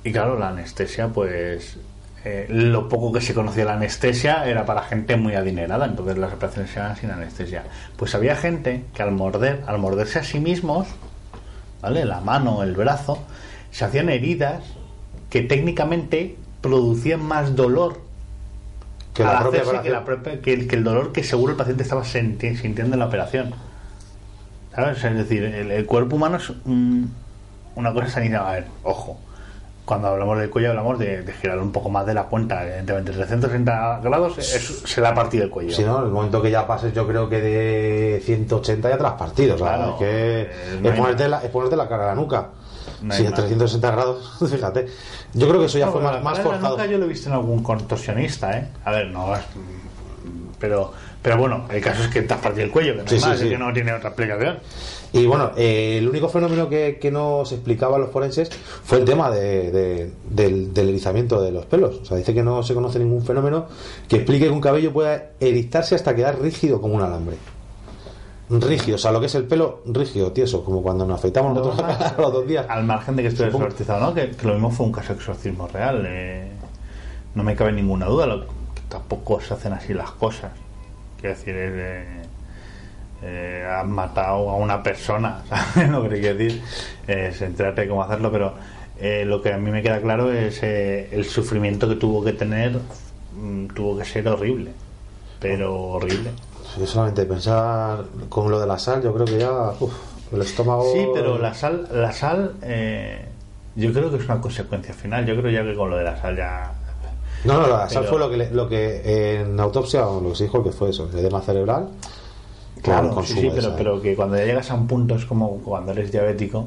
Y claro, la anestesia, pues eh, lo poco que se conocía de la anestesia era para gente muy adinerada, entonces las operaciones se eran sin anestesia. Pues había gente que al morder, al morderse a sí mismos, ¿vale? La mano, el brazo, se hacían heridas que técnicamente producían más dolor Que la propia que, operación. la propia- que el, que el dolor que seguro el paciente estaba sintiendo en la operación. ¿Sabes? Es decir, el, el cuerpo humano es un- una cosa sanita. A ver, ojo. Cuando hablamos del cuello hablamos de, de girar un poco más de la cuenta. Evidentemente, 360 grados es- se le ha partido el cuello. Si no, el momento que ya pases, yo creo que de 180 ya te has partido. o sea, Claro, es que eh, no es, hay ponerte la, es ponerte la cara a la nuca. No a más. 360 grados, fíjate. Yo creo que eso ya No, fue más, más la forzado. nuca yo lo he visto en algún contorsionista, ¿eh? A ver, no Pero, pero bueno, el caso es que te has partido el cuello, que no, Sí, más, sí. es que no tiene otra explicación. Y bueno, eh, el único fenómeno que, que nos explicaban los forenses fue el tema de- de- del, del erizamiento de los pelos. O sea, dice que no se conoce ningún fenómeno que explique que un cabello pueda erizarse hasta quedar rígido como un alambre. Rígido, o sea, lo que es el pelo rígido, tieso, como cuando nos afeitamos nosotros a los dos días. Al margen de que estoy exorcizado, ¿no? Que, que lo mismo fue un caso de exorcismo real. eh, no me cabe ninguna duda. Lo, que tampoco se hacen así las cosas. Quiero decir, es, eh, eh, has matado a una persona, ¿sabes lo que quiero decir? Se entérate cómo hacerlo, pero eh, lo que a mí me queda claro es eh, el sufrimiento que tuvo que tener, mm, tuvo que ser horrible. Pero horrible. Yo solamente pensar con lo de la sal, yo creo que ya uf, el estómago. Sí, pero la sal, la sal, eh, yo creo que es una consecuencia final. Yo creo ya que con lo de la sal ya. No, no, la sal Pero- fue lo que, le- lo que en autopsia, o lo que se dijo que fue eso, el edema cerebral. con Claro, consumo sí, sí, pero, pero que cuando ya llegas a un punto es como cuando eres diabético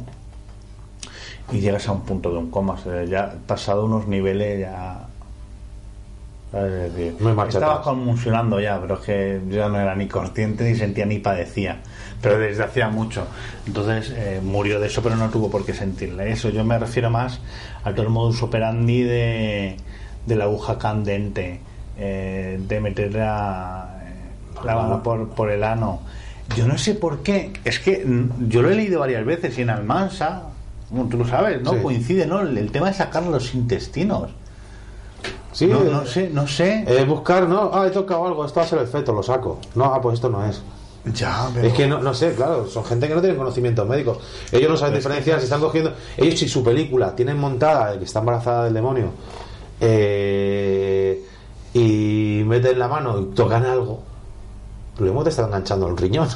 y llegas a un punto de un coma, o sea, ya pasado unos niveles ya. Es decir, No estaba convulsionando ya, pero es que yo ya no era ni consciente ni sentía ni padecía, pero desde hacía mucho. Entonces eh, murió de eso, pero no tuvo por qué sentirle eso. Yo me refiero más a todo el modus operandi de, de la aguja candente, eh, de meter la, la mano por, por el ano. Yo no sé por qué, es que yo lo he leído varias veces y en Almansa, tú lo sabes, ¿no? Sí. Coincide, ¿no? El, el tema de sacar los intestinos. Sí, no, no sé, no sé. eh, buscar, no, ah, he tocado algo, esto va a ser el feto, lo saco. No, ah, pues esto no es. ya, Es que no, no sé, claro, son gente que no tiene conocimientos médicos. Ellos no saben Pero si están cogiendo. Ellos, si su película tienen montada el que está embarazada del demonio eh, y meten la mano y tocan algo, lo mismo te está enganchando el riñón.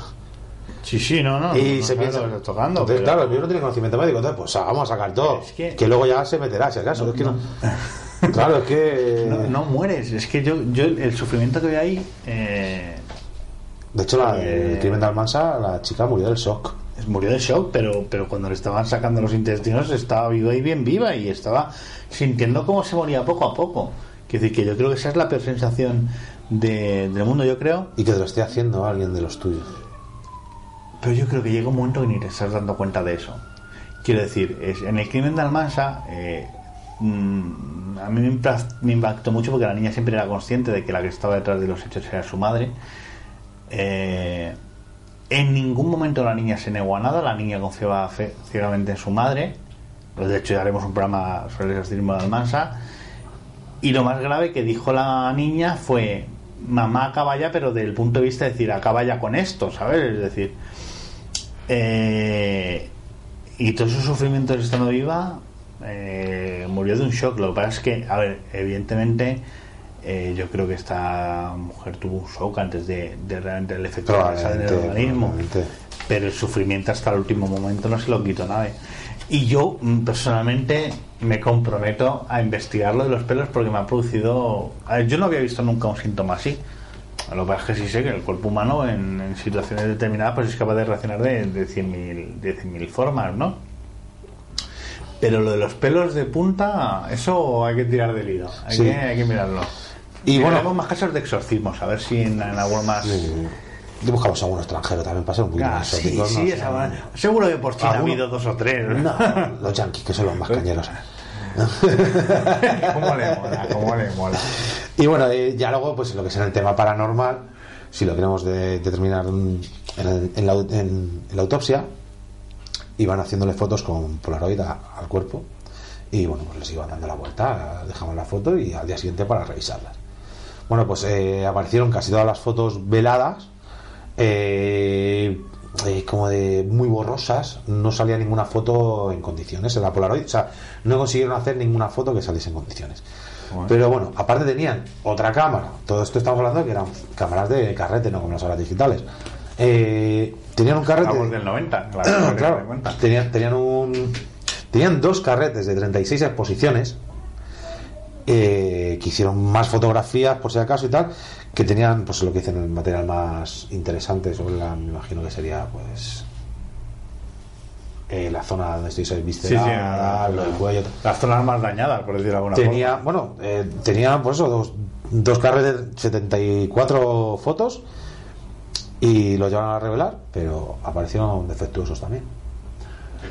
Sí, sí, no, no. y no se piensa. lo que estás tocando. entonces, pero- claro, yo no tiene conocimiento médico, entonces, pues ah, vamos a sacar todo. Es que- que... luego ya se meterá, si acaso. es que no. claro, es que. No, no mueres, es que yo, yo el sufrimiento que veo ahí. eh, De hecho, la, Eh, el crimen de Almansa, la chica murió del shock. Murió de shock, pero, pero cuando le estaban sacando los intestinos estaba viva y bien viva y estaba sintiendo cómo se moría poco a poco. Es decir, que yo creo que esa es la peor sensación de- del mundo, yo creo. Y que te lo esté haciendo alguien de los tuyos. Pero yo creo que llega un momento que ni te estás dando cuenta de eso. Quiero decir, es, en el crimen de Almansa, eh, mm, a mí me impactó mucho porque la niña siempre era consciente de que la que estaba detrás de los hechos era su madre. Eh, en ningún momento la niña se negó a nada, la niña confiaba ciegamente en su madre. De hecho, ya haremos un programa sobre el exorcismo de Almansa. Y lo más grave que dijo la niña fue: Mamá acaba ya, pero desde el punto de vista de decir, acaba ya con esto, ¿sabes? Es decir, eh, y todos esos sufrimientos estando viva, eh, murió de un shock. Lo que pasa es que, a ver, evidentemente, eh, yo creo que esta mujer tuvo un shock antes de, de realmente el efecto que pasa en el Probablemente, organismo. Pero el sufrimiento hasta el último momento no se lo quitó nadie. Y yo mm, personalmente me comprometo a investigar lo de los pelos porque me ha producido. yo no había visto nunca un síntoma así. Lo que pasa es que sí sé que el cuerpo humano en, en situaciones determinadas pues es capaz de reaccionar de, de 100.000 de 100.000 formas, ¿no? Pero lo de los pelos de punta, eso hay que tirar del hilo. Hay, Sí. que, hay que mirarlo. Y bueno- más casos de exorcismos, a ver si en, en alguno más. Y buscamos algún extranjero también para ser un poquito Ah, más sí, sí. Seguro que por China ha ¿Alguno? habido dos o tres. No, los yanquis, que son los más cañeros. ¿Cómo le mola? ¿Cómo le mola? Y bueno, eh, ya luego, pues lo que en el tema paranormal, si lo queremos de- determinar en, la, en- en la autopsia, iban haciéndole fotos con Polaroid a- al cuerpo y bueno, pues les iban dando la vuelta, dejamos la foto y al día siguiente para revisarlas. Bueno, pues eh, aparecieron casi todas las fotos veladas, eh, eh, como de muy borrosas, no salía ninguna foto en condiciones en la Polaroid, o sea, no consiguieron hacer ninguna foto que saliese en condiciones. Pero bueno, aparte tenían otra cámara, todo esto estamos hablando de que eran cámaras de carrete, no como las ahora digitales. Eh, tenían un carrete. Vamos del 90, claro. claro, tenían, tenían un tenían dos carretes de 36 exposiciones eh, que hicieron más fotografías por si acaso y tal que tenían pues lo que dicen el material más interesante sobre la me imagino que sería pues eh, la zona donde estoy Sí, sí, lo del cuello. Las zonas más dañadas, por decirlo de alguna tenía forma. bueno eh, tenía pues eso dos, dos carretes de 74 fotos y los llevaron a revelar pero aparecieron defectuosos también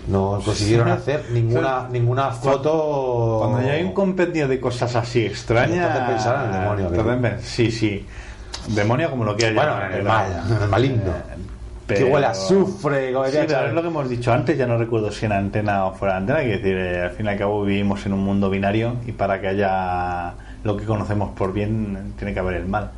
no consiguieron hacer ninguna ninguna foto Cuando ya hay un compendio de cosas así extrañas. Entonces pensar en el demonio, entonces que- pen- sí, sí. Demonio como lo quieras bueno llamar, mal el maligno pero- que huele a azufre Sí, pero es lo que hemos dicho antes, ya no recuerdo si en antena o fuera de antena, que decir, eh, al fin y al cabo vivimos en un mundo binario y para que haya lo que conocemos por bien tiene que haber el mal.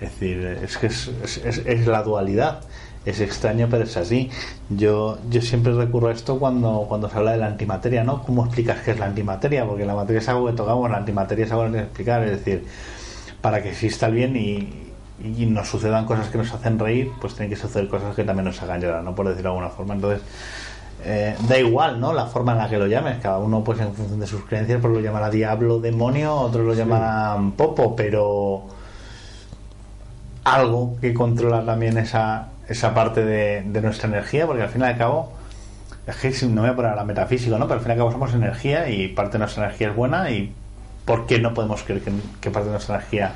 Es decir, es que es, es- es- es la dualidad. Es extraño, pero es así. Yo, yo siempre recurro a esto cuando, cuando se habla de la antimateria, ¿no? ¿Cómo explicas qué es la antimateria? Porque la materia es algo que tocamos, la antimateria es algo que explicar. Es decir, para que exista el bien y, y nos sucedan cosas que nos hacen reír, pues tienen que suceder cosas que también nos hagan llorar, ¿no? Por decirlo de alguna forma. Entonces, eh, da igual, ¿no? La forma en la que lo llames. Cada uno, pues en función de sus creencias, pues lo llamará diablo, demonio, otros lo llamarán popo, pero algo que controla también esa, esa parte de, de nuestra energía, porque al fin y al cabo, es que no me voy a poner a la metafísica, ¿no? Pero al fin y al cabo somos energía y parte de nuestra energía es buena y ¿por qué no podemos creer que, que parte de nuestra energía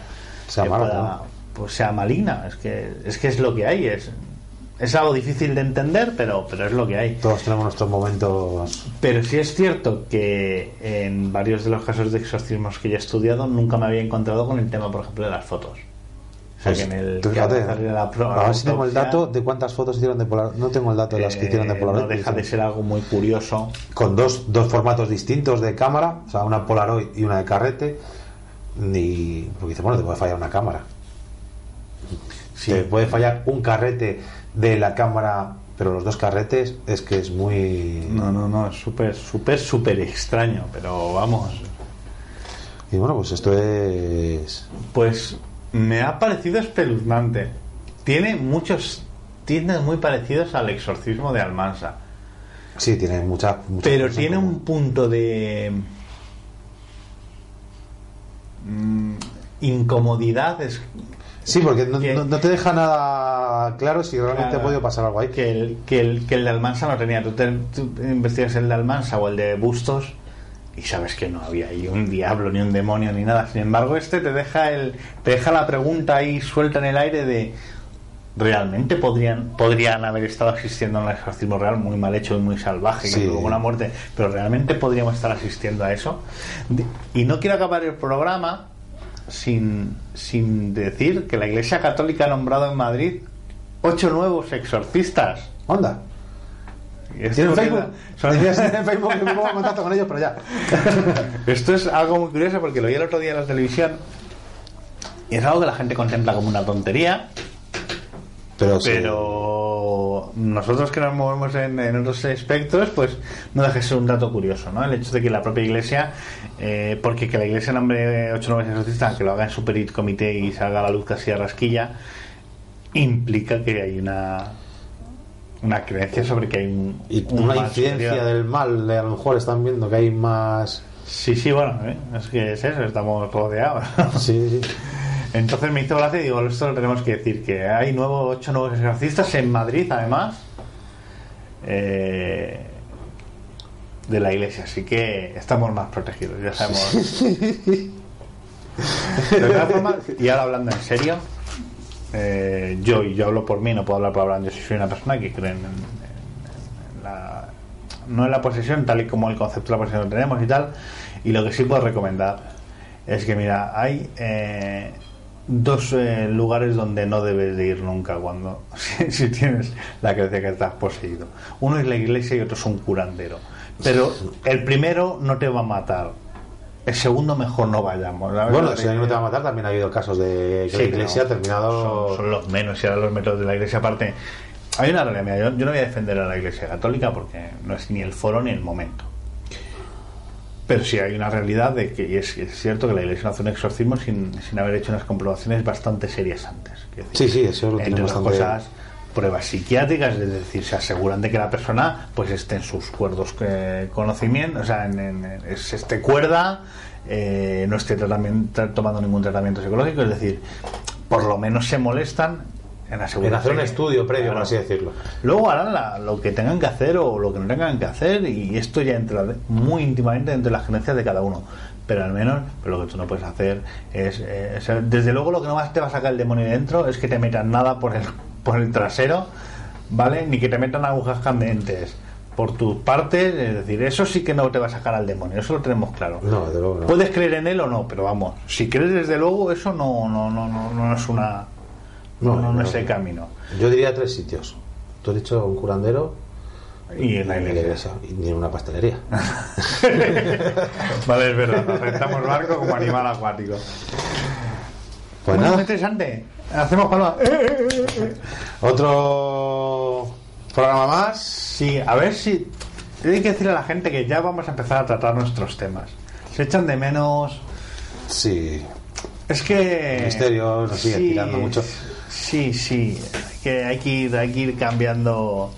Sea mala, pues sea maligna? Es que, es que es lo que hay, es, es algo difícil de entender, pero, pero es lo que hay. todos tenemos nuestros momentos Pero sí es cierto que en varios de los casos de exorcismos que ya he estudiado nunca me había encontrado con el tema, por ejemplo, de las fotos. Pues, en el tú fíjate, la a ver si tengo el dato de cuántas fotos hicieron de Polaroid. No tengo el dato de las que hicieron de eh, Polaroid. No deja de ser algo muy curioso. Con dos, dos formatos distintos de cámara, o sea, una Polaroid y una de carrete. Y, porque dice, bueno, te puede fallar una cámara. Sí. Te puede fallar un carrete de la cámara, pero los dos carretes es que es muy. No, no, no, es súper, súper, súper extraño, pero vamos. Y bueno, pues esto es. Pues me ha parecido espeluznante. Tiene muchos tintes muy parecidos al exorcismo de Almansa. Sí, tiene muchas. muchas Pero tiene un punto de mm, incomodidad. Es, Sí, porque no, Que- no- no te deja nada claro si realmente Claro. ha podido pasar algo ahí. que el, que el, que el de Almansa no tenía. Tú, te- tú investigas el de Almansa o el de Bustos y sabes que no había ahí un diablo, ni un demonio, ni nada. Sin embargo, este te deja, el, te deja la pregunta ahí suelta en el aire de ¿realmente podrían, podrían haber estado asistiendo a un exorcismo real muy mal hecho y muy salvaje, Sí. que hubo una muerte? Pero ¿realmente podríamos estar asistiendo a eso? Y no quiero acabar el programa sin, sin decir que la Iglesia Católica ha nombrado en Madrid ocho nuevos exorcistas. Onda. ¿Tienen Facebook? ¿Tienen Facebook? me pongo en contacto con ellos, pero ya. Esto es algo muy curioso porque lo vi el otro día en la televisión y es algo que la gente contempla como una tontería, Pero, sí. pero nosotros que nos movemos en, en otros espectros, pues no deja de ser un dato curioso, ¿no? El hecho de que la propia iglesia, eh, porque que la iglesia nombre ocho nuevos exorcistas, que lo haga en su petit comité y salga a la luz casi a rasquilla, implica que hay una una creencia sobre que hay un, Y un una incidencia del mal, de a lo mejor están viendo que hay más. Sí, sí, bueno, ¿eh? es que es eso, estamos rodeados. Sí, sí. Entonces me hizo gracia y digo, esto lo tenemos que decir, que hay nuevo, ocho nuevos exorcistas en Madrid, además, eh, de la iglesia, así que estamos más protegidos, ya sabemos. De todas formas, y ahora hablando en serio, eh, yo, y yo hablo por mí, no puedo hablar por Abraham, yo soy una persona que cree en, en- en la, no en la posesión, tal y como el concepto de la posesión lo tenemos y tal, y lo que sí puedo recomendar es que, mira, hay eh, dos eh, lugares donde no debes de ir nunca cuando si, si tienes la creencia que estás poseído. Uno es la iglesia y otro es un curandero. Pero el primero no te va a matar. El segundo mejor no vayamos. La Bueno, si alguien no te va a matar, también ha habido casos de que Sí, la iglesia ha terminado. Son, son los menos, y ahora los métodos de la iglesia, aparte. Hay una realidad, yo, yo no voy a defender a la iglesia católica porque no es ni el foro ni el momento. Pero sí hay una realidad de que y es, es cierto que la iglesia no hace un exorcismo sin, sin haber hecho unas comprobaciones bastante serias antes. Quiero Sí, sí, eso lo tiene bastante. cosas, pruebas psiquiátricas, es decir, se aseguran de que la persona pues esté en sus cuerdos que conocimiento, o sea, en, en- en- es- esté cuerda, eh, no esté tratamiento, tomando ningún tratamiento psicológico, es decir, por lo menos se molestan en asegurar En hacer un estudio previo, por así decirlo. Luego harán la- lo que tengan que hacer o lo que no tengan que hacer y esto ya entra muy íntimamente dentro de las creencias de cada uno. Pero al menos pero lo que tú no puedes hacer es... eh, o sea, desde luego lo que no más te va a sacar el demonio de dentro es que te metan nada por el, por el trasero, ¿vale? Ni que te metan agujas candentes por tus partes. Es decir, eso sí que no te va a sacar al demonio, eso lo tenemos claro. No, desde luego no. Puedes creer en él o no, pero vamos, si crees desde luego, eso no, no, no, no, no es una... No, no, no es el camino. Yo diría tres sitios. Tú has dicho un curandero Y en la y iglesia. y ni en una pastelería. vale, es verdad, nos rentamos barco como animal acuático. Pues Bueno, nada, interesante. Hacemos. Eh, eh, eh, otro programa más. Sí, a ver si. Hay que decirle a la gente que ya vamos a empezar a tratar nuestros temas. Se echan de menos. Sí, Es que. El misterio nos sigue tirando mucho. Sí, sí. Que, hay que ir, hay que ir cambiando.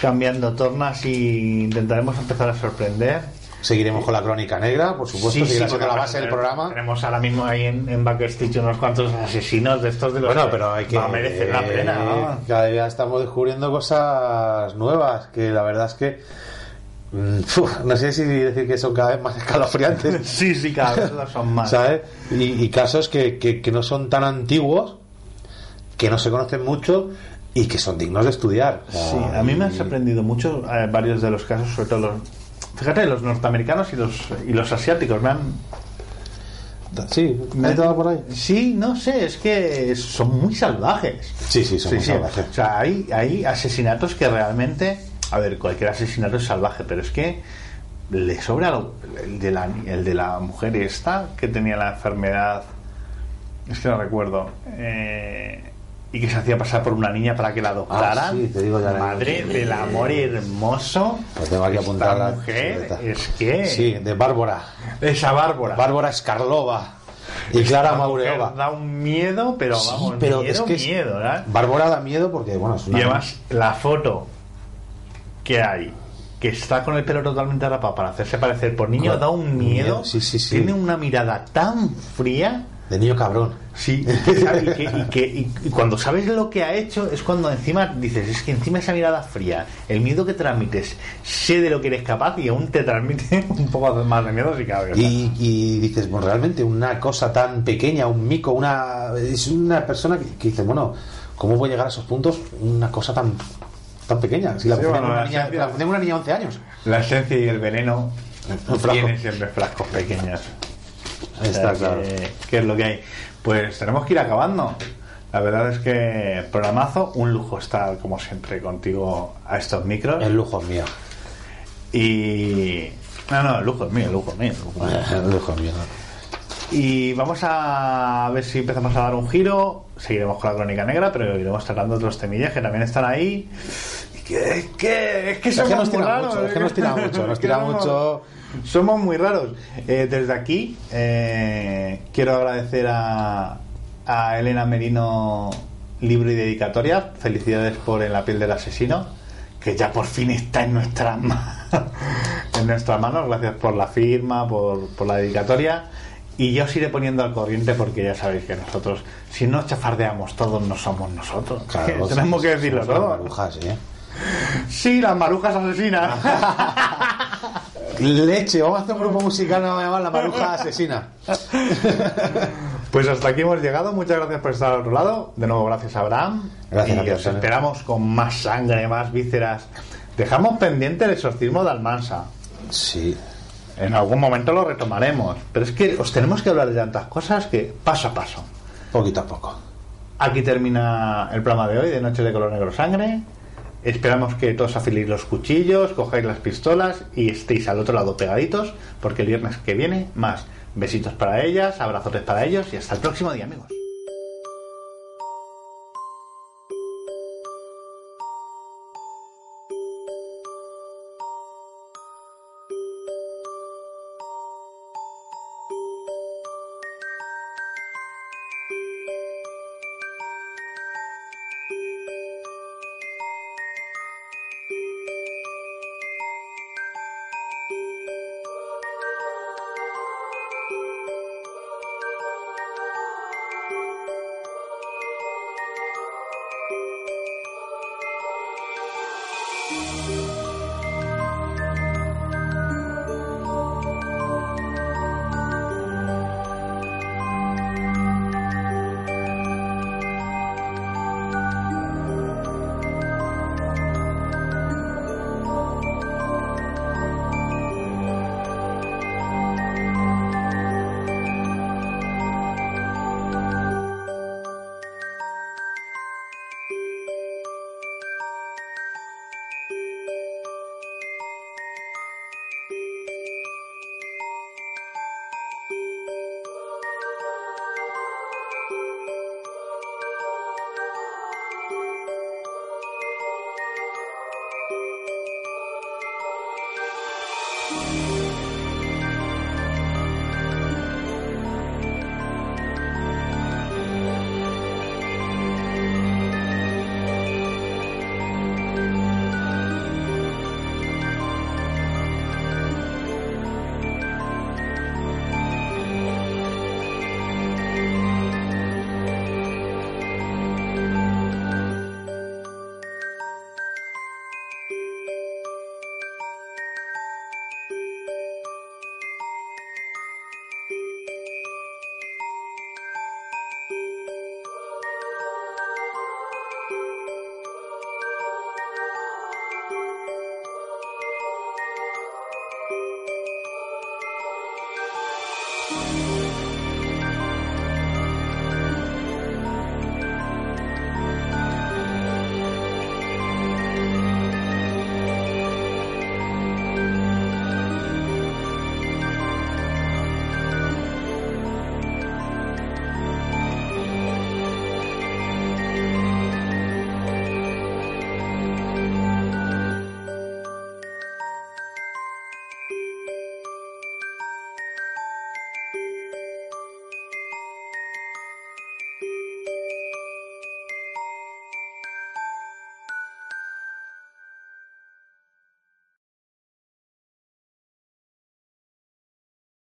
Cambiando tornas y intentaremos empezar a sorprender. Seguiremos con la crónica negra, por supuesto, Sí, seguirá sí, siendo la base del programa. Tenemos ahora mismo ahí en, en Backstage unos cuantos asesinos de estos de los Bueno, pero hay que. no merecen la pena, ¿no? Cada día estamos descubriendo cosas nuevas que la verdad es que. mm, uf, no sé si decir que son cada vez más escalofriantes. Sí, sí, cada vez son más. ¿Sabes? Y, y casos que, que- que no son tan antiguos, que no se conocen mucho y que son dignos de estudiar. Sí, a mí me han sorprendido mucho eh, varios de los casos, sobre todo los. Fíjate, los norteamericanos y los, y los asiáticos me han. Sí, me ¿hay han- todo por ahí? Sí, no sé, es que son muy salvajes. Sí, sí, son muy salvajes. O sea, hay, hay asesinatos que realmente. A ver, cualquier asesinato es salvaje, pero es que le sobra lo- el de la, el de la mujer esta que tenía la enfermedad. Es que no recuerdo. eh, y que se hacía pasar por una niña para que la adoptaran. Ah, sí, te digo ya. Madre del amor hermoso. Pues tengo aquí apuntada la mujer es que. Sí, de Bárbara. Esa Bárbara. Bárbara Skarlova y Clara Esta Maureova. Da un miedo, pero Sí, vamos, pero miedo, es que miedo, ¿verdad? Bárbara da miedo porque, bueno, es una. Y además, la foto que hay, que está con el pelo totalmente rapado para hacerse parecer por niño, da un miedo. miedo, sí, sí, sí. Tiene una mirada tan fría. De niño cabrón. Sí, y, que sabe- y que- y que- y- cuando sabes lo que ha hecho es cuando encima dices, es que encima esa mirada fría, el miedo que transmites, sé de lo que eres capaz y aún te transmite un poco más de miedo si cabe. Y, dices, bueno, realmente una cosa tan pequeña, un mico, una es una persona que, que dice, bueno, ¿cómo voy a llegar a esos puntos? Una cosa tan tan pequeña. Si la Sí, bueno, una la niña, esencia- la una niña de 11 años. La esencia y el veneno tienen siempre frascos pequeños. O sea, Está claro. que es lo que hay. Pues tenemos que ir acabando. La verdad es que programazo, un lujo estar como siempre contigo a estos micros. El lujo es mío. Y. No, no, el lujo es mío, el lujo es mío. el lujo es mío. El lujo es mío. Y vamos a ver si empezamos a dar un giro. Seguiremos con la crónica negra, pero iremos tratando otros temillas que también están ahí. Que, es que, es que somos que nos muy raros, mucho, es que nos tira mucho, nos tira mucho. Somos muy raros. Eh, desde aquí eh, quiero agradecer a, a Elena Merino libro y dedicatoria. Felicidades por En la piel del asesino, que ya por fin está en nuestras ma- en nuestras manos. Gracias por la firma, por, por la dedicatoria. Y yo os iré poniendo al corriente porque ya sabéis que nosotros, si no chafardeamos todos, no somos nosotros. Claro, Tenemos que decirlo todo. ¿eh? Sí, las marujas asesinas. Leche, vamos a hacer un grupo musical no llamar La Maruja Asesina. Pues hasta aquí hemos llegado. Muchas gracias por estar al otro lado. De nuevo, gracias a Abraham. Gracias y a ti, os esperamos con más sangre, más vísceras. Dejamos pendiente el exorcismo de Almansa. Sí. En algún momento lo retomaremos. Pero es que os tenemos que hablar de tantas cosas que paso a paso. Poquito a poco. Aquí termina el programa de hoy de Noche de Color Negro Sangre. Esperamos que todos afiléis los cuchillos, cojáis las pistolas y estéis al otro lado pegaditos, porque el viernes que viene más besitos para ellas, abrazotes para ellos y hasta el próximo día, amigos.